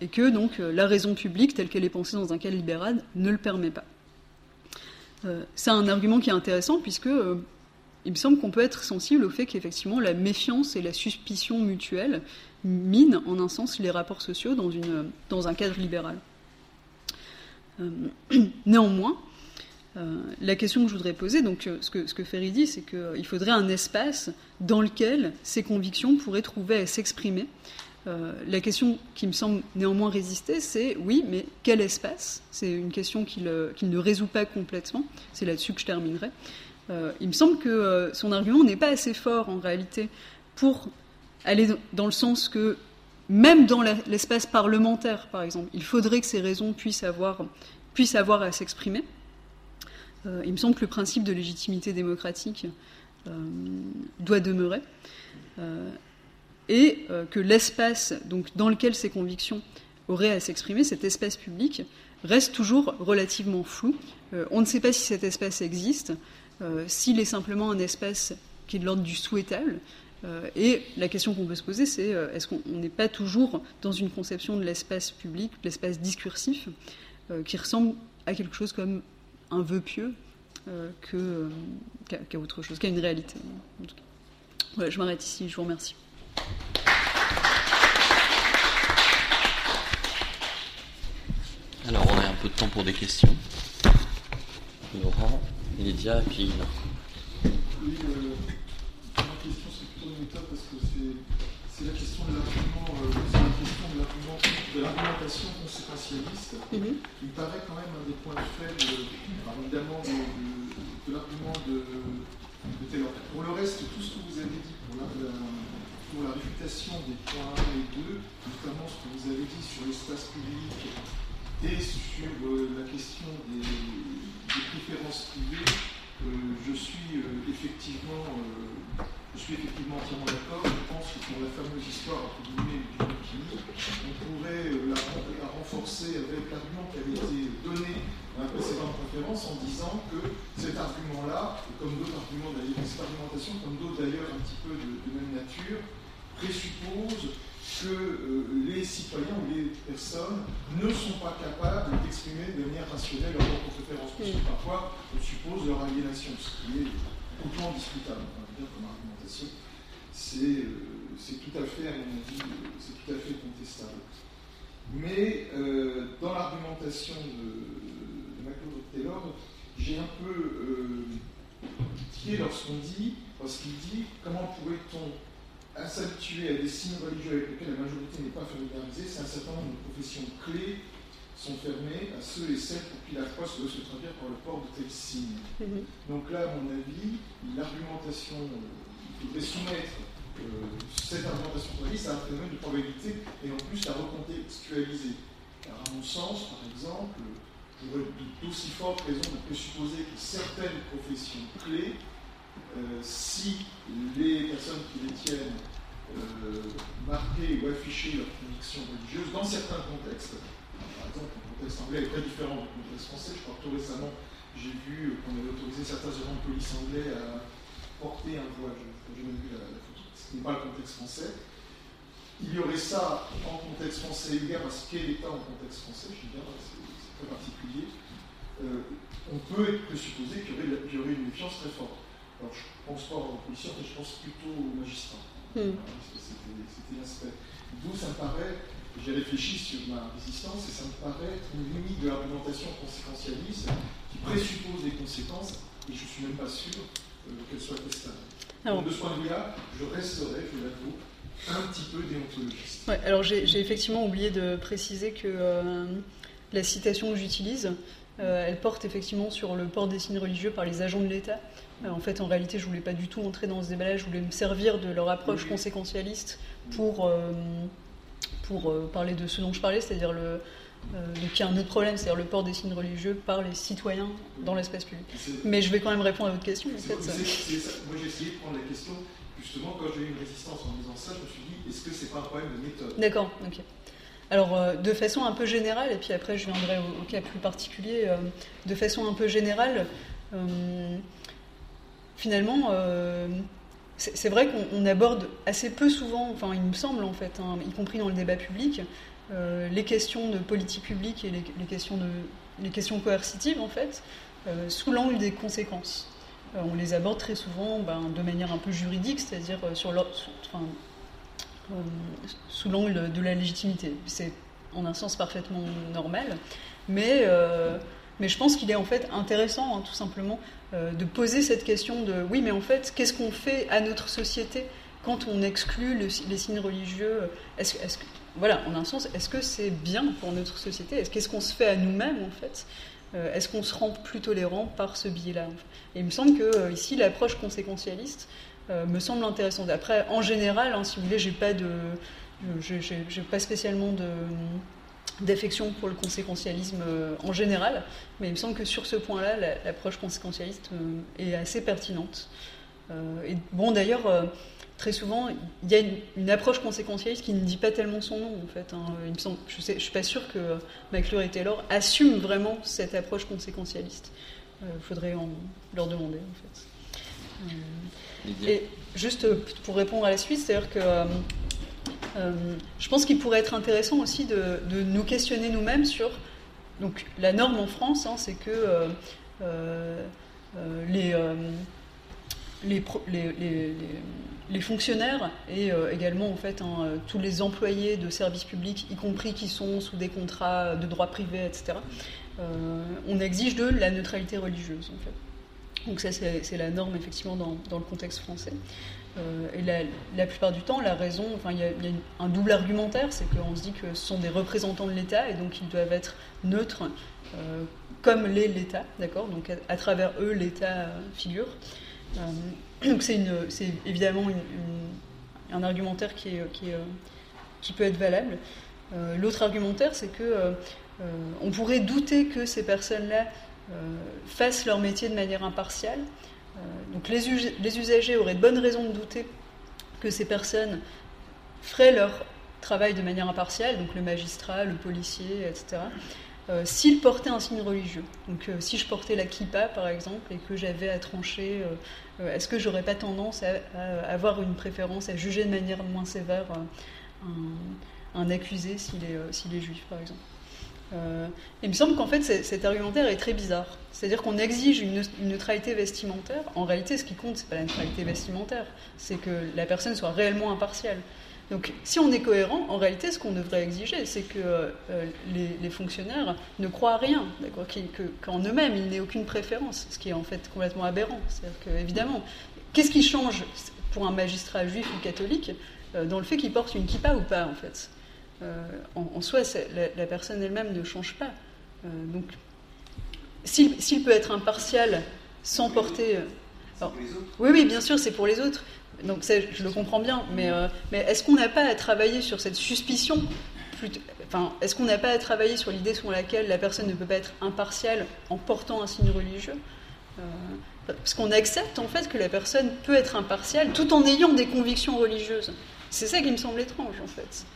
et que donc euh, la raison publique, telle qu'elle est pensée dans un cas libéral, ne le permet pas. Euh, c'est un argument qui est intéressant puisque il me semble qu'on peut être sensible au fait qu'effectivement la méfiance et la suspicion mutuelle minent en un sens les rapports sociaux dans un cadre libéral. [CLEARS THROAT] néanmoins, la question que je voudrais poser, donc ce que, ce que Ferry dit, c'est qu'il faudrait un espace dans lequel ces convictions pourraient trouver à s'exprimer euh, la question qui me semble néanmoins résister, c'est oui, mais quel espace? C'est une question qu'il ne résout pas complètement. C'est là-dessus que je terminerai. Euh, il me semble que euh, son argument n'est pas assez fort en réalité pour aller dans le sens que même dans l'espace parlementaire, par exemple, il faudrait que ces raisons puissent avoir, puissent avoir à s'exprimer. Il me semble que le principe de légitimité démocratique doit demeurer et euh, que l'espace donc, dans lequel ces convictions auraient à s'exprimer, cet espace public, reste toujours relativement flou. Euh, on ne sait pas si cet espace existe, euh, s'il est simplement un espace qui est de l'ordre du souhaitable. et la question qu'on peut se poser, c'est est-ce qu'on n'est pas toujours dans une conception de l'espace public, de l'espace discursif, qui ressemble à quelque chose comme un vœu pieux qu'à autre chose, qu'à une réalité. je m'arrête ici, je vous remercie. Alors, on a un peu de temps pour des questions. Laurent, Lydia et puis. Oui, euh, ma question c'est plutôt une méthode parce que c'est la question de l'argument, euh, de l'argumentation conséquentialiste. Mm -hmm. Il paraît quand même un des points faibles, évidemment, de, de, l'argument de, de Taylor. Pour le reste, tout ce que vous avez dit pour la, la pour la réfutation des points 1 et 2, notamment ce que vous avez dit sur l'espace public et sur euh, la question des, des préférences privées, euh, je, suis, euh, effectivement, je suis effectivement entièrement d'accord. Je pense que pour la fameuse histoire entre guillemets, du bikini, on pourrait euh, la, la, renforcer avec l'argument qui avait été donné dans la précédente conférence en disant que cet argument-là, comme d'autres arguments d'ailleurs, cette argumentation, comme d'autres d'ailleurs un petit peu de, de même nature, présuppose que euh, les citoyens ou les personnes ne sont pas capables d'exprimer de manière rationnelle leur propre préférence, parce que parfois on suppose leur aliénation, ce qui est complètement discutable, comme argumentation. Euh, c'est tout à fait, à mon avis, c'est tout à fait contestable. Mais euh, dans l'argumentation de, de McLeod Taylor, j'ai un peu euh, tié lorsqu'on dit, parce qu'il dit, comment pourrait-on s'habituer à des signes religieux avec lesquels la majorité n'est pas familiarisée, c'est un certain nombre de professions clés sont fermées à ceux et celles pour qui la foi se doit se traduire par le port de tels signes. Mm -hmm. Donc là, à mon avis, l'argumentation, faudrait soumettre euh, cette argumentation prévue à un phénomène de probabilité et non plus la recontextualiser. Alors, à mon sens, par exemple, j'aurais d'aussi fortes raisons de présupposer que certaines professions clés si les personnes qui les tiennent marquaient ou affichaient leurs convictions religieuses dans certains contextes, par exemple, le contexte anglais est très différent du contexte français. Je crois que tout récemment, j'ai vu qu'on avait autorisé certains agents de police anglais à porter un voile. Je n'ai vu la, photo. Ce n'est pas le contexte français. Il y aurait ça en contexte français hier, parce qu'est l'État en contexte français, je dis bien, c'est très particulier. Euh, on peut que supposer qu'il y, y, aurait une méfiance très forte. Alors, je ne pense pas aux policiers, mais je pense plutôt aux magistrats. Hmm. C'était l'aspect. D'où ça me paraît j'ai réfléchi sur ma résistance et ça me paraît être une limite de l'argumentation conséquentialiste qui présuppose des conséquences et je ne suis même pas sûr euh, soient testables. Alors, de ce point de vue-là, je resterai, je l'avoue, un petit peu déontologiste. Ouais, alors j'ai effectivement oublié de préciser que euh, la citation que j'utilise, euh, elle porte effectivement sur le port des signes religieux par les agents de l'État. en fait, en réalité, je ne voulais pas du tout entrer dans ce débat-là, je voulais me servir de leur approche conséquentialiste pour pour euh, parler de ce dont je parlais, c'est-à-dire le, euh, donc il y a un autre problème, c'est-à-dire le port des signes religieux par les citoyens dans l'espace public. Mais je vais quand même répondre à votre question. En fait, Moi j'ai essayé de prendre la question, justement quand j'ai eu une résistance en disant ça, je me suis dit, est-ce que c'est pas un problème de méthode? D'accord, ok. Alors euh, de façon un peu générale, et puis après je viendrai au, cas plus particulier, de façon un peu générale, finalement c'est vrai qu'on aborde assez peu souvent, enfin il me semble en fait, hein, y compris dans le débat public, euh, les questions de politique publique et les, questions, de, les questions coercitives en fait, euh, sous l'angle des conséquences. Euh, on les aborde très souvent ben, de manière un peu juridique, c'est-à-dire sous l'angle de la légitimité. C'est en un sens parfaitement normal, mais mais je pense qu'il est en fait intéressant, hein, tout simplement, euh, de poser cette question de oui, mais en fait, qu'est-ce qu'on fait à notre société quand on exclut les signes religieux? Voilà, en un sens, est-ce que c'est bien pour notre société? Qu'est-ce qu'on se fait à nous-mêmes, en fait? Euh, Est-ce qu'on se rend plus tolérant par ce biais-là? Et il me semble que euh, ici, l'approche conséquentialiste me semble intéressante. Après, en général, hein, si vous voulez, j'ai pas de, j'ai pas spécialement de d'affection pour le conséquentialisme euh, en général, mais il me semble que sur ce point-là, l'approche conséquentialiste euh, est assez pertinente. Euh, et bon, d'ailleurs, très souvent, il y a une, approche conséquentialiste qui ne dit pas tellement son nom, en fait. Hein. Il me semble, je ne suis pas sûr que McClure et Taylor assument vraiment cette approche conséquentialiste. Il faudrait en, leur demander, en fait. et juste pour répondre à la suite, c'est-à-dire que euh, je pense qu'il pourrait être intéressant aussi de, nous questionner nous-mêmes sur donc, la norme en France, hein, c'est que euh, euh, les, fonctionnaires et également en fait, hein, tous les employés de services publics, y compris qui sont sous des contrats de droit privé, etc., on exige de la neutralité religieuse. En fait. Donc ça, c'est la norme effectivement dans, le contexte français. Euh, et la, plupart du temps, la raison, enfin, il y, a un double argumentaire, c'est qu'on se dit que ce sont des représentants de l'État et donc ils doivent être neutres, euh, comme l'est l'État, d'accord Donc à, travers eux, l'État figure. Euh, donc c'est évidemment un argumentaire qui, est, qui, peut être valable. L'autre argumentaire, c'est que on pourrait douter que ces personnes-là fassent leur métier de manière impartiale euh, donc les, usagers auraient de bonnes raisons de douter que ces personnes feraient leur travail de manière impartiale, donc le magistrat, le policier, etc., euh, s'ils portaient un signe religieux. Donc euh, si je portais la kippa, par exemple, et que j'avais à trancher, est-ce que j'aurais pas tendance à, avoir une préférence, à juger de manière moins sévère un, accusé s'il est, est, juif, par exemple euh, il me semble qu'en fait cet argumentaire est très bizarre. C'est-à-dire qu'on exige une, neutralité vestimentaire. En réalité, ce qui compte, c'est pas la neutralité vestimentaire, c'est que la personne soit réellement impartiale. Donc, si on est cohérent, en réalité, ce qu'on devrait exiger, c'est que euh, les, fonctionnaires ne croient à rien, qu'en eux-mêmes, il n'aient aucune préférence, ce qui est en fait complètement aberrant. C'est-à-dire que, évidemment, qu'est-ce qui change pour un magistrat juif ou catholique euh, dans le fait qu'il porte une kippa ou pas, en fait? Euh, en, soi, la, personne elle-même ne change pas. Donc, s'il peut être impartial sans porter. Euh, oui, oui, bien sûr, c'est pour les autres. Donc, je le comprends bien. Mais, mais est-ce qu'on n'a pas à travailler sur cette suspicion Enfin, est-ce qu'on n'a pas à travailler sur l'idée selon laquelle la personne ne peut pas être impartiale en portant un signe religieux Parce qu'on accepte en fait que la personne peut être impartiale tout en ayant des convictions religieuses. C'est ça qui me semble étrange en fait.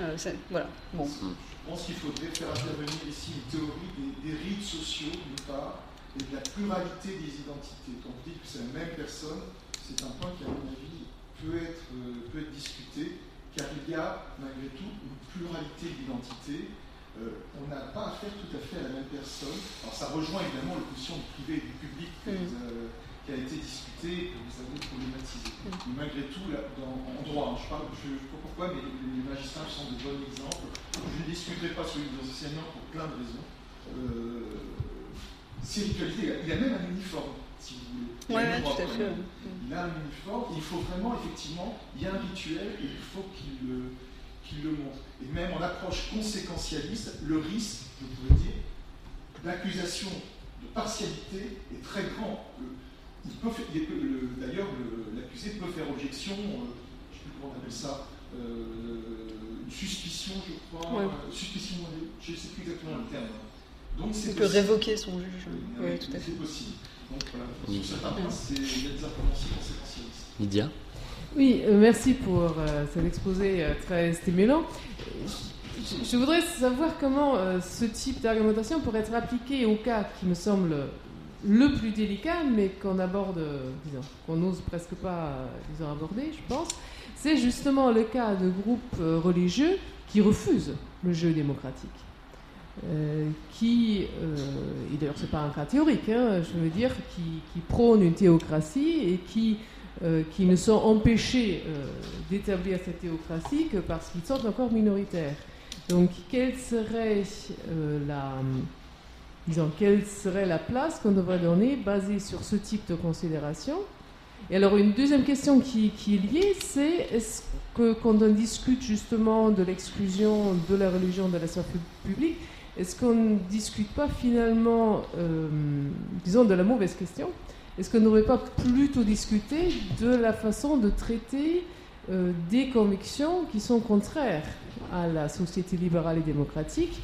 Euh, voilà. Bon. Je pense qu'il faudrait faire intervenir ici une théorie des, rites sociaux, d'une part, et de la pluralité des identités. Quand on dit que c'est la même personne, c'est un point qui, à mon avis, peut être, euh, peut être discuté, car il y a malgré tout une pluralité d'identités euh, on n'a pas affaire tout à fait à la même personne. Alors ça rejoint évidemment l'opposition du privé et du public mm. euh, qui a été discutée, que vous avez problématisé. Mm. Mais malgré tout, en droit, hein, je ne sais pas pourquoi, mais les magistrats sont de bons exemples. Je ne discuterai pas sur les enseignants pour plein de raisons. Euh, ritualité, il a même un uniforme, si vous voulez. Il, ouais, tout à fait. il a un uniforme, il faut vraiment, effectivement, il y a un rituel et il faut qu'il le montre. Et même en approche conséquentialiste, le risque, je pourrais dire, d'accusation de partialité est très grand. D'ailleurs, l'accusé peut faire objection, euh, je ne sais plus comment on appelle ça, euh, une suspicion, je crois, euh, suspicion, je ne sais plus exactement le terme. Donc, il peut révoquer son juge. Oui, tout à fait. C'est possible. Donc voilà, sur certains points, il y a des informations conséquentialistes. Lydia oui, euh, merci pour euh, cet exposé euh, très stimulant. Je, voudrais savoir comment ce type d'argumentation pourrait être appliqué au cas qui me semble le plus délicat, mais qu'on aborde, disons, qu'on n'ose presque pas, disons, aborder, je pense. C'est justement le cas de groupes religieux qui refusent le jeu démocratique. Qui, et d'ailleurs c'est pas un cas théorique, hein, je veux dire, qui, qui prônent une théocratie et qui euh, qui ne sont empêchés euh, d'établir cette théocratie que parce qu'ils sont encore minoritaires. Donc, quelle serait euh, la, disons, quelle serait la place qu'on devrait donner basée sur ce type de considération? Et alors, une deuxième question qui, qui est liée, c'est est-ce que quand on discute justement de l'exclusion de la religion de la sphère publique, est-ce qu'on ne discute pas finalement, disons, de la mauvaise question? Est-ce qu'on n'aurait pas plutôt discuté de la façon de traiter euh, des convictions qui sont contraires à la société libérale et démocratique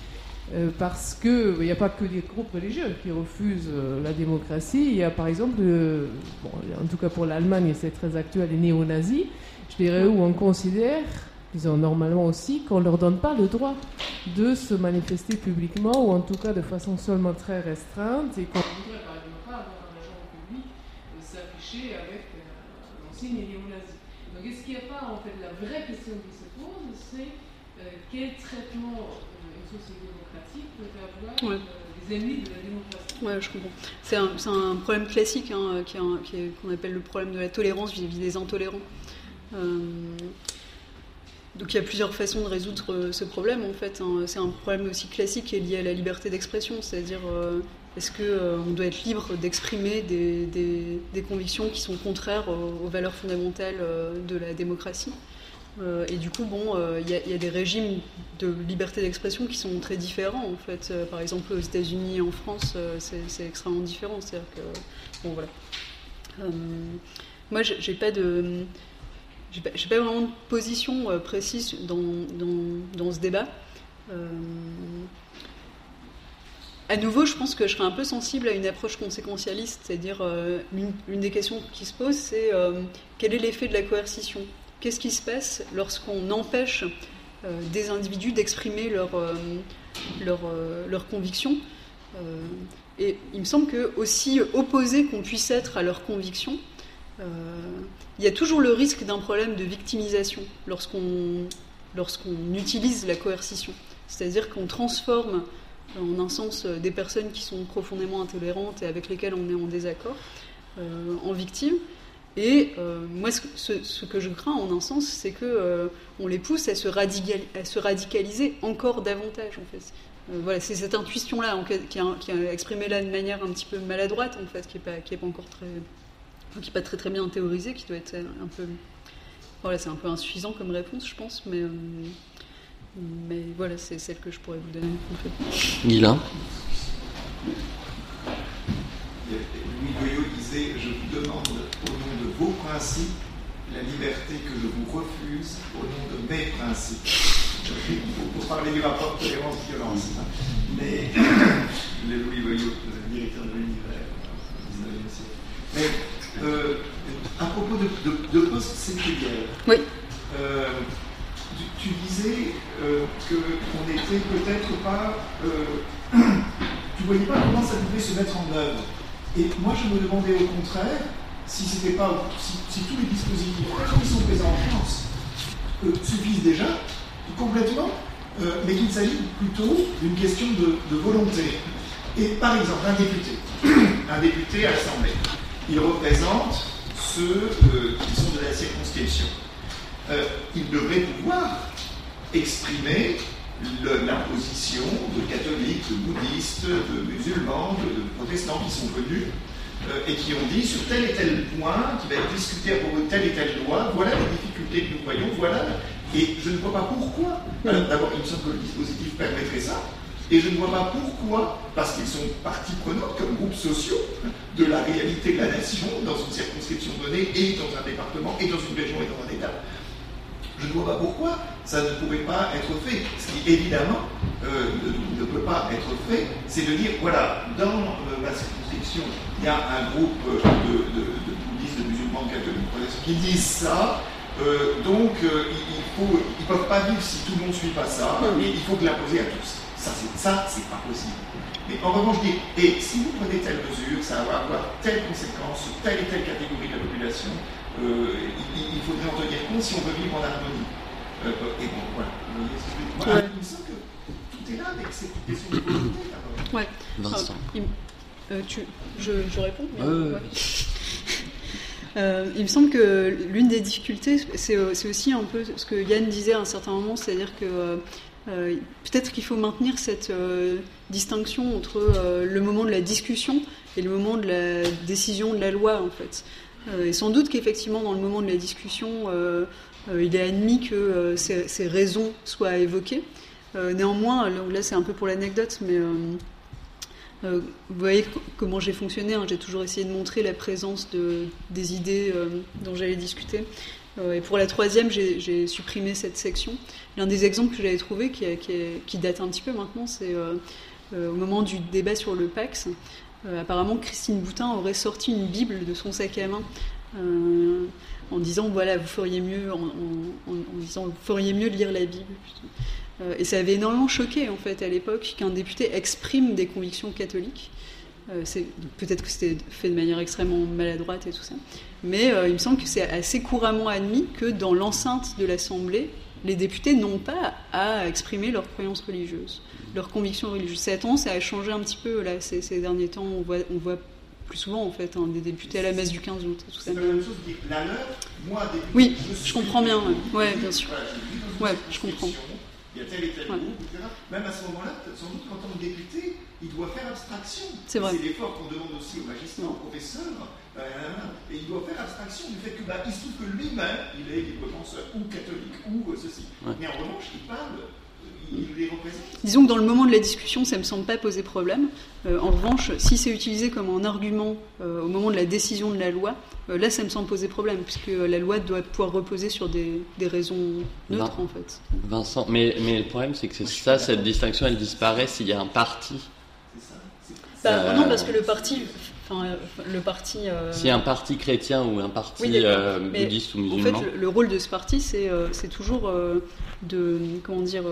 euh, parce qu'il n'y a pas que des groupes religieux qui refusent euh, la démocratie. Il y a par exemple, en tout cas pour l'Allemagne, c'est très actuel, les néo-nazis, je dirais, où on considère, disons normalement aussi, qu'on ne leur donne pas le droit de se manifester publiquement, ou en tout cas de façon seulement très restreinte, et qu'on avec euh, l'enseigne néo-nazie. Donc est-ce qu'il n'y a pas, en fait, la vraie question qui se pose, c'est euh, quel traitement euh, une société démocratique peut avoir les ennemis de la démocratie? Ouais, je comprends. C'est un, un, problème classique hein, qu'on appelle le problème de la tolérance vis-à-vis des intolérants. Donc il y a plusieurs façons de résoudre ce problème en fait. Hein. C'est un problème aussi classique qui est lié à la liberté d'expression, c'est-à-dire est-ce qu'on euh, doit être libre d'exprimer des, convictions qui sont contraires aux, valeurs fondamentales euh, de la démocratie? Euh, Et du coup, bon, il y, a des régimes de liberté d'expression qui sont très différents, en fait. par exemple, aux États-Unis et en France, c'est extrêmement différent. C'est-à-dire que, bon, voilà. moi, j'ai pas de. J'ai pas, pas, vraiment de position précise dans, dans, ce débat. À nouveau, je pense que je serais un peu sensible à une approche conséquentialiste, c'est-à-dire euh, une, des questions qui se pose, c'est euh, quel est l'effet de la coercition? Qu'est-ce qui se passe lorsqu'on empêche euh, des individus d'exprimer leurs leur, convictions Et il me semble que aussi opposé qu'on puisse être à leurs convictions, il y a toujours le risque d'un problème de victimisation lorsqu'on lorsqu'on utilise la coercition, c'est-à-dire qu'on transforme en un sens euh, des personnes qui sont profondément intolérantes et avec lesquelles on est en désaccord euh, en victime. Et euh, moi, ce, que je crains en un sens, c'est que on les pousse à se, radicaliser encore davantage. En fait, voilà, c'est cette intuition-là qui, qui, a exprimé là de manière un petit peu maladroite, en fait, qui n'est pas, est pas encore très, qui est pas très très bien théorisée, qui doit être un peu, voilà, c'est un peu insuffisant comme réponse, je pense, mais mais voilà, c'est celle que je pourrais vous donner. En fait. Guilain Louis Goyot disait Je vous demande au nom de vos principes la liberté que je vous refuse au nom de mes principes. Pour parler du rapport de tolérance-violence. Hein. Mais [COUGHS] Louis Goyot, directeur de l'univers au 19e siècle. Mais euh, à propos de, de, de post-séculière, oui. Euh, tu, disais euh, qu'on n'était peut-être pas. [CLEARS THROAT] tu ne voyais pas comment ça pouvait se mettre en œuvre. Et moi, je me demandais au contraire si c'était pas. Si, tous les dispositifs, comme ils sont présents en France, suffisent déjà complètement, mais qu'il s'agit plutôt d'une question de, de volonté. Et par exemple, un député, [CLEARS THROAT] un député à l'Assemblée, il représente ceux euh, qui sont de la circonscription. Euh, il devrait pouvoir exprimer la position de catholiques, de bouddhistes, de musulmans, de, protestants qui sont venus euh, et qui ont dit sur tel et tel point qui va être discuté à propos de telle et telle loi, voilà les difficultés que nous voyons, voilà. Et je ne vois pas pourquoi. D'abord, il me semble que le dispositif permettrait ça. Et je ne vois pas pourquoi, parce qu'ils sont partie prenante comme groupes sociaux de la réalité de la nation dans une circonscription donnée et dans un département et dans une région et dans un État. Je ne vois pas pourquoi ça ne pourrait pas être fait. Ce qui évidemment euh, ne, peut pas être fait, c'est de dire voilà, dans euh, ma circonscription, il y a un groupe euh, de, bouddhistes, de musulmans, catholiques, qui disent ça. donc il faut, ils ne peuvent pas vivre si tout le monde ne suit pas ça, mais il faut l'imposer à tous. Ça, c'est pas possible. Mais en revanche, je dis, et si vous prenez telle mesure, ça va avoir telle conséquence sur telle et telle catégorie de la population, euh, il, faudrait en tenir compte si on veut vivre en harmonie. Euh, et bon, voilà. voilà. Il me semble que tout est là avec ces questions de volonté. Ouais. Vincent. Euh, tu, je, je, réponds [LAUGHS] Euh, il me semble que l'une des difficultés, c'est aussi un peu ce que Yann disait à un certain moment, c'est-à-dire que euh, peut-être qu'il faut maintenir cette euh, distinction entre euh, le moment de la discussion et le moment de la décision de la loi, en fait. et sans doute qu'effectivement, dans le moment de la discussion, il est admis que ces, raisons soient évoquées. néanmoins, là c'est un peu pour l'anecdote, mais vous voyez comment j'ai fonctionné. Hein. j'ai toujours essayé de montrer la présence de, des idées dont j'allais discuter. Euh, et pour la troisième, j'ai supprimé cette section. L'un des exemples que j'avais trouvé, qui, date un petit peu maintenant, c'est euh, euh, au moment du débat sur le Pax. apparemment, Christine Boutin aurait sorti une Bible de son sac à main en disant voilà, vous feriez mieux, en, disant vous feriez mieux de lire la Bible. et ça avait énormément choqué en fait à l'époque qu'un député exprime des convictions catholiques. Peut-être que c'était fait de manière extrêmement maladroite et tout ça. Mais euh, il me semble que c'est assez couramment admis que dans l'enceinte de l'Assemblée, les députés n'ont pas à exprimer leurs croyances religieuses, leurs convictions religieuses. Ça a tendance à changer un petit peu là, ces, derniers temps. On voit, on voit plus souvent en fait hein, des députés à la messe du 15 août. C'est la même chose la leur, moi, député, Oui, je, comprends bien. Ouais, bien sûr. Ouais, je comprends. Il y a tel et tel groupe, etc. Même à ce moment-là, sans doute qu'en tant que député, il doit faire abstraction. C'est vrai. C'est l'effort qu'on demande aussi aux magistrats, aux professeurs. Euh, et il doit faire abstraction du fait que bah, il se trouve que lui-même, il est librement ou catholique ou euh, ceci. Mais en revanche, il parle il les représente. Disons que dans le moment de la discussion, ça ne me semble pas poser problème. Euh, en revanche, si c'est utilisé comme un argument au moment de la décision de la loi, là, ça me semble poser problème, puisque la loi doit pouvoir reposer sur des, des raisons neutres, en fait. Vincent, mais, mais le problème, c'est que c'est ça, cette distinction, elle disparaît s'il y a un parti. Bah, non, parce que le parti Enfin, le parti. Euh... Si un parti chrétien ou un parti euh, bouddhiste ou musulman. En fait, le, rôle de ce parti, c'est euh, toujours euh, de comment dire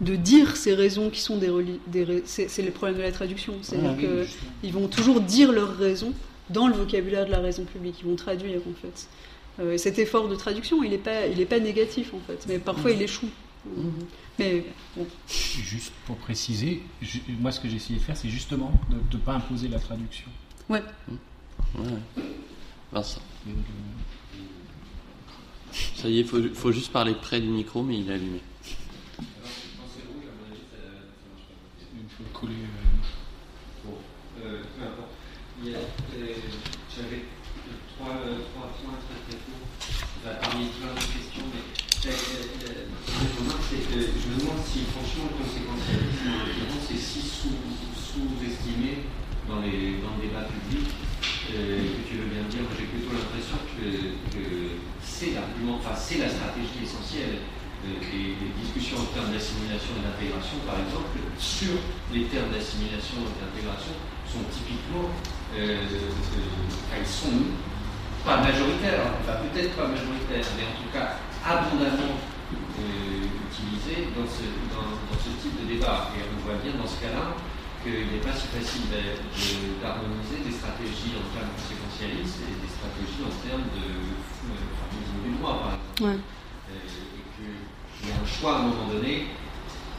de dire ces raisons qui sont des, des c'est le problème de la traduction, c'est-à-dire ah qu'ils vont toujours dire leurs raisons dans le vocabulaire de la raison publique, ils vont traduire en fait. et cet effort de traduction, il n'est pas, il est pas négatif en fait, mais parfois il échoue. Mhm. Mais Juste pour préciser, moi ce que j'ai essayé de faire, c'est justement de ne pas imposer la traduction. Ouais. ouais. Vincent. Ça y est, il faut, faut, juste parler près du micro, mais il est allumé. Il faut coller. Euh... Bon, euh, peu importe. Euh, j'avais trois, euh, trois points très très courts, parmi plein de questions, mais c'est que je me conséquentialisme en c'est si sous-estimé dans, les, dans le débat public euh, que tu veux bien dire. J'ai plutôt l'impression que, c'est l'argument, enfin c'est la stratégie essentielle. des, discussions en termes d'assimilation et d'intégration, par exemple, sur les termes d'assimilation et d'intégration sont typiquement, euh, ils sont pas majoritaires, enfin peut-être pas majoritaires, mais en tout cas abondamment utilisés dans ce, dans, ce type de débat. Et on voit bien dans ce cas-là qu'il n'est pas si facile d'harmoniser des stratégies en termes conséquentialistes et des stratégies en termes de euh, du droit, par exemple. et qu'il y a un choix à un moment donné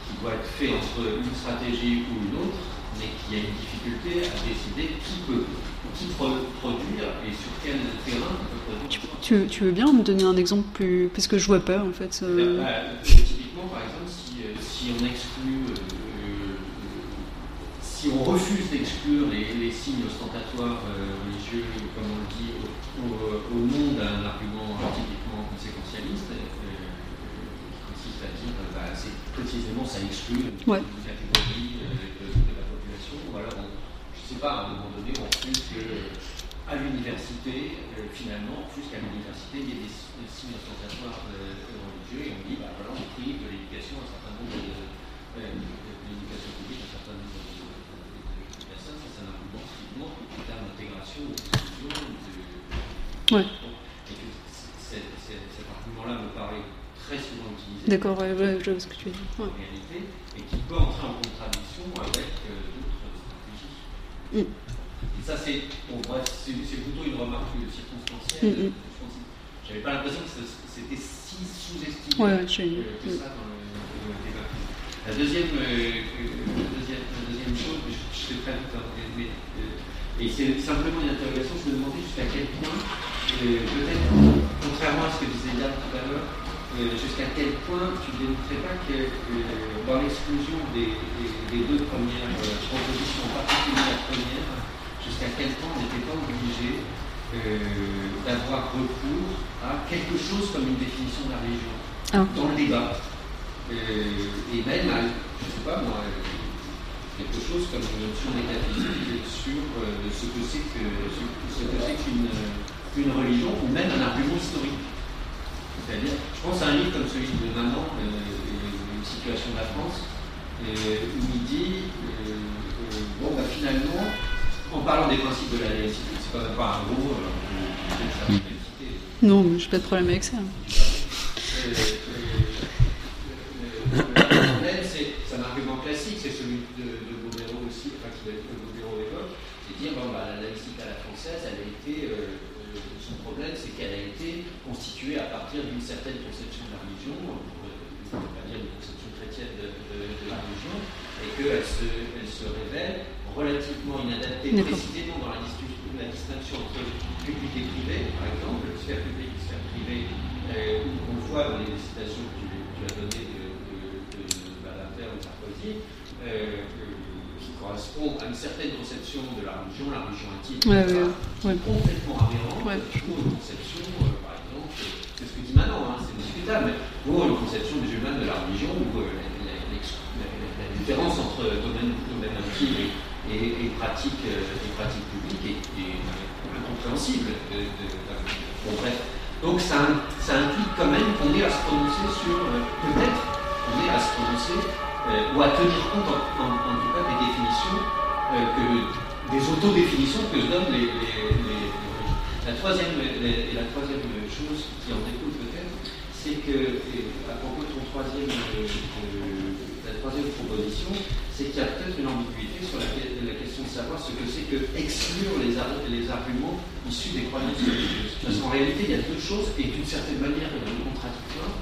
qui doit être fait entre une stratégie ou une autre, qu'il y a une difficulté à décider qui peut, qui produire et sur quel terrain on peut produire. Tu, tu, veux bien me donner un exemple plus. Parce que je vois pas en fait. Euh... Bah, typiquement, par exemple, si, euh, si on exclut. Euh, si on refuse d'exclure les, signes ostentatoires euh, religieux, comme on le dit, au, nom d'un argument typiquement conséquentialiste, euh, qui consiste à dire bah, c'est précisément ça exclut une, catégorie euh, de, la population, ou alors, pas, à un moment donné, on refuse que à l'université, finalement, jusqu'à l'université, il y ait des, signes ostentatoires religieux, et on dit, bah, voilà, on prive de l'éducation un certain nombre de, l'éducation publique un certain nombre de Ouais. cet, argument-là me paraît très souvent utilisé. D'accord, ouais, ouais, je vois ce que tu veux dire. En réalité, et qui peut entrer en contradiction avec euh. Mm. Et ça, c'est bon, plutôt une remarque circonstancielle. Mm, mm. J'avais pas l'impression que c'était si sous-estimé ouais, que, que ça dans le, débat. La deuxième, euh, euh, deuxième, la deuxième chose, je, je sais très vite, hein, mais, et c'est simplement une interrogation, je me demandais jusqu'à quel point peut-être, contrairement à ce que disait Yann tout à l'heure, euh, jusqu'à quel point tu ne démontrais pas que dans l'exclusion des, deux premières euh, propositions, en particulier la première, jusqu'à quel point on n'était pas obligé euh, d'avoir recours à quelque chose comme une définition de la religion ah. dans le débat. et même, à, je ne sais pas moi, quelque chose comme une notion métaphysique sur ce que c'est qu'une une religion ou même un argument historique. C'est-à-dire, je pense à un livre comme celui de Maman, euh, Une situation de la France, euh, où il dit, euh, bon, bah, finalement, en parlant des principes de la laïcité, c'est pas, pas un gros, euh, non, je n'ai pas de problème avec ça. le problème, c'est un argument classique, c'est celui de, de Bobero aussi, enfin, qui, que Bobero évoque, c'est dire, bon, bah, la laïcité à la française, elle a été problème, c'est qu'elle a été constituée à partir d'une certaine conception de la religion, on va dire une conception chrétienne de, la religion, et qu'elle se, elle se révèle relativement inadaptée précisément dans la, la, distinction entre public et privé, par exemple, le sphère publique et le sphère privé, euh, on le voit dans les citations que tu, as données de, de, de Badinter ou Sarkozy, euh, correspond à une certaine conception de la religion, la religion intime, ouais, ouais, ouais. complètement aberrante ouais. pour une conception, euh, par exemple, c'est ce que dit Manon, hein, c'est discutable, mais pour une conception musulmane de la religion où euh, la, la, la, différence entre domaine, domaine intime et, et, et, pratique, euh, et pratique publique est, est incompréhensible. Bon, bref. Donc ça, ça implique quand même qu'on ait à se prononcer sur, peut-être, qu'on ait à se prononcer euh, ou à tenir compte en, tout cas des définitions, euh, que, des autodéfinitions que donnent les, la troisième, et la troisième chose qui en découle peut-être, c'est que, à propos de ton troisième, euh, la troisième proposition, c'est qu'il y a peut-être une ambiguïté sur la, question de savoir ce que c'est que exclure les, arguments issus des croyances religieuses. Parce qu'en réalité, il y a deux choses, et d'une certaine manière contradictoires,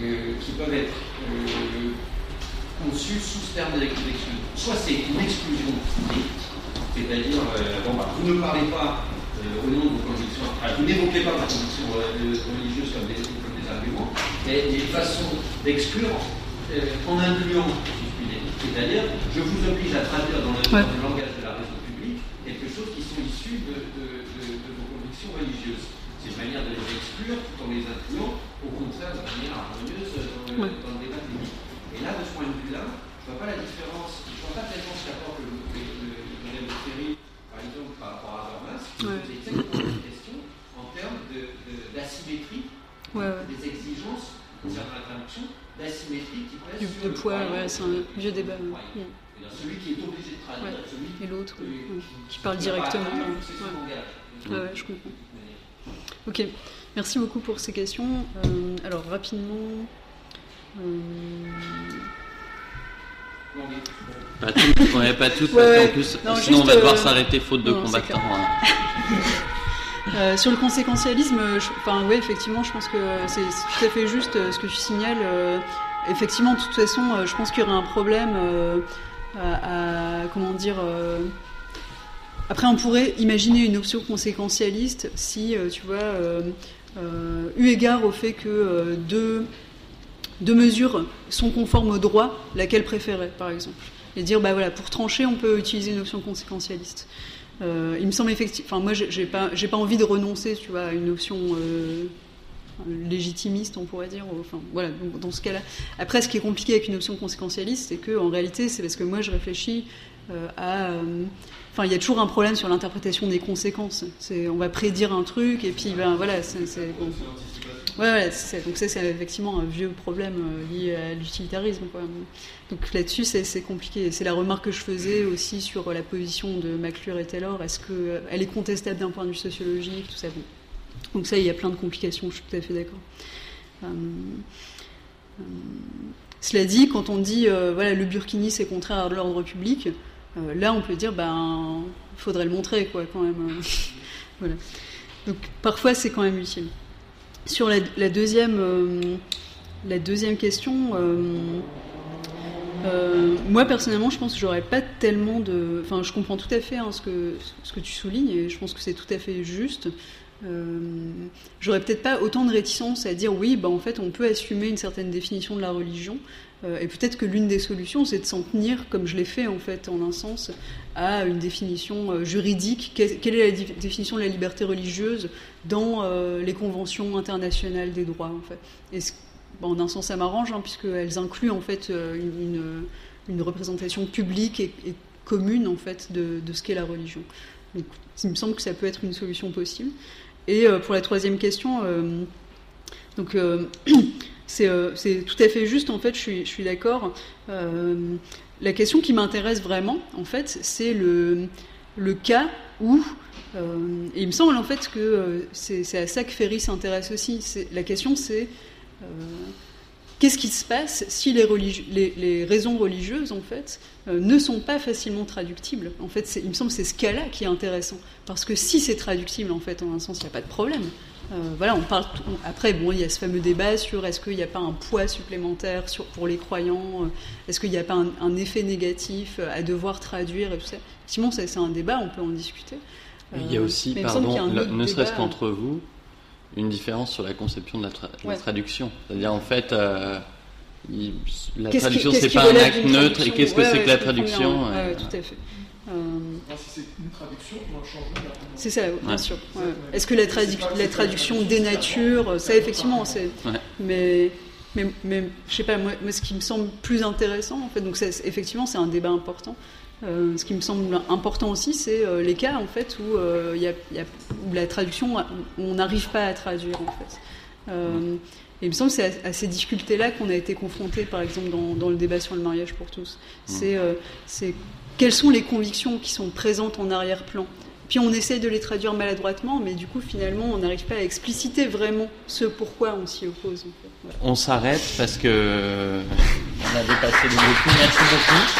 euh, qui peuvent être euh, conçu sous ce terme d'exclusion. Soit c'est une exclusion stricte, c'est-à-dire, euh, bon, bah, vous ne parlez pas euh, au nom de vos convictions, vous n'évoquez pas vos convictions euh, religieuses comme des, comme des, arguments, mais une façon d'exclure en incluant, c'est-à-dire, je vous oblige à traduire dans le, ouais. dans le, langage de la raison publique quelque chose qui sont issus de, de, de, de vos convictions religieuses. C'est une manière de les exclure tout en les incluant, au contraire, de manière harmonieuse dans le, ouais. dans le débat public. Et là, de ce point de vue-là, je ne vois pas la différence, je ne vois pas tellement ce qu'apporte le, le, le, le Ferry, par exemple, par rapport à Habermas, qui ouais. pose exactement la question en termes d'asymétrie de, ouais, ouais. des exigences concernant la traduction, l'asymétrie qui pèse sur de le poids, ouais, c'est un vieux débat. Celui qui est obligé de traduire, celui Et l'autre, qui, parle directement. je comprends. Ok, merci beaucoup pour ces questions. Euh, alors, rapidement. Pas toutes, ouais, pas toutes, Ouais, parce qu'en ouais. plus, Non, sinon on va devoir euh, s'arrêter faute de non, combattants. hein. [LAUGHS] Euh, sur le conséquentialisme, je, enfin, ouais, effectivement, je pense que c'est tout à fait juste euh, ce que tu signales. effectivement, de toute façon, je pense qu'il y aurait un problème à, à- comment dire. après, on pourrait imaginer une option conséquentialiste si, tu vois, eu égard au fait que deux, deux mesures sont conformes au droit, laquelle préférer, par exemple. Et dire, bah voilà, pour trancher, on peut utiliser une option conséquentialiste. Euh, il me semble effectivement. Enfin, moi, j'ai pas, j'ai pas envie de renoncer, tu vois, à une option euh, légitimiste, on pourrait dire. Enfin, voilà. dans ce cas-là. Après, ce qui est compliqué avec une option conséquentialiste, c'est que en réalité, c'est parce que moi, je réfléchis euh, à. Enfin, il y a toujours un problème sur l'interprétation des conséquences. C'est, on va prédire un truc et puis, ben voilà, c'est- bon. Ouais, donc ça c'est effectivement un vieux problème euh, lié à l'utilitarisme. Donc là-dessus c'est, compliqué. C'est la remarque que je faisais aussi sur la position de McClure et Taylor. Est-ce qu'elle est contestable d'un point de vue sociologique, tout ça? Donc ça, il y a plein de complications. Je suis tout à fait d'accord. Euh, euh, cela dit, quand on dit euh, le burkini c'est contraire à l'ordre public, euh, là on peut dire ben faudrait le montrer quoi quand même. [LAUGHS] euh. Donc parfois c'est quand même utile. Sur la, la deuxième, euh, la deuxième question, euh, euh, moi personnellement, je pense que j'aurais pas tellement de. Enfin, je comprends tout à fait hein, ce, que, tu soulignes et je pense que c'est tout à fait juste. J'aurais peut-être pas autant de réticence à dire oui, bah, en fait, on peut assumer une certaine définition de la religion. Euh, et peut-être que l'une des solutions, c'est de s'en tenir, comme je l'ai fait en fait, en un sens, à une définition euh, juridique. Quelle, est la définition de la liberté religieuse dans euh, les conventions internationales des droits en fait? En un sens, ça m'arrange, hein, puisqu'elles incluent en fait une, représentation publique et, commune en fait de, ce qu'est la religion. Donc, il me semble que ça peut être une solution possible. Et pour la troisième question, donc [CLEARS THROAT] c'est euh, c'est tout à fait juste. En fait, je suis, d'accord. Euh, la question qui m'intéresse vraiment, en fait, c'est le, cas où euh, et il me semble en fait que c'est à ça que Ferry s'intéresse aussi. La question c'est qu'est-ce qui se passe si les, raisons religieuses en fait ne sont pas facilement traductibles? En fait, il me semble que c'est ce cas-là qui est intéressant parce que si c'est traductible en fait en un sens, il n'y a pas de problème. Euh, voilà, on parle. tout- après, bon, il y a ce fameux débat sur est-ce qu'il n'y a pas un poids supplémentaire sur, pour les croyants, euh, est-ce qu'il n'y a pas un, un effet négatif euh, à devoir traduire et tout ça. Ça, c'est un débat, on peut en discuter. Il y a aussi, pardon, a ne serait-ce qu'entre vous, une différence sur la conception de la, tra- traduction. C'est-à-dire, en fait, euh, il- la traduction, c'est qui pas un acte neutre, et qu'est-ce que Ouais, c'est ouais, que la bien, traduction euh, tout à fait. Euh, si c'est une traduction ça, bien Ouais. sûr. ouais. Est-ce que la, tradu- la traduction dénature, ça effectivement, c'est. Ouais. Mais, mais, mais je sais pas, moi, moi, ce qui me semble plus intéressant, en fait, donc c'est- effectivement, c'est un débat important. Euh, ce qui me semble important aussi, c'est euh, les cas en fait où, euh, il y a, il y a- où la traduction, où on n'arrive pas à traduire en fait. Euh, et il me semble que c'est à, à ces difficultés-là qu'on a été confronté, par exemple, dans, dans le débat sur le mariage pour tous. C'est euh, c'est quelles sont les convictions qui sont présentes en arrière-plan? Puis on essaye de les traduire maladroitement, mais du coup, finalement, on n'arrive pas à expliciter vraiment ce pourquoi on s'y oppose. On s'arrête parce que on a dépassé le beaucoup. Merci beaucoup.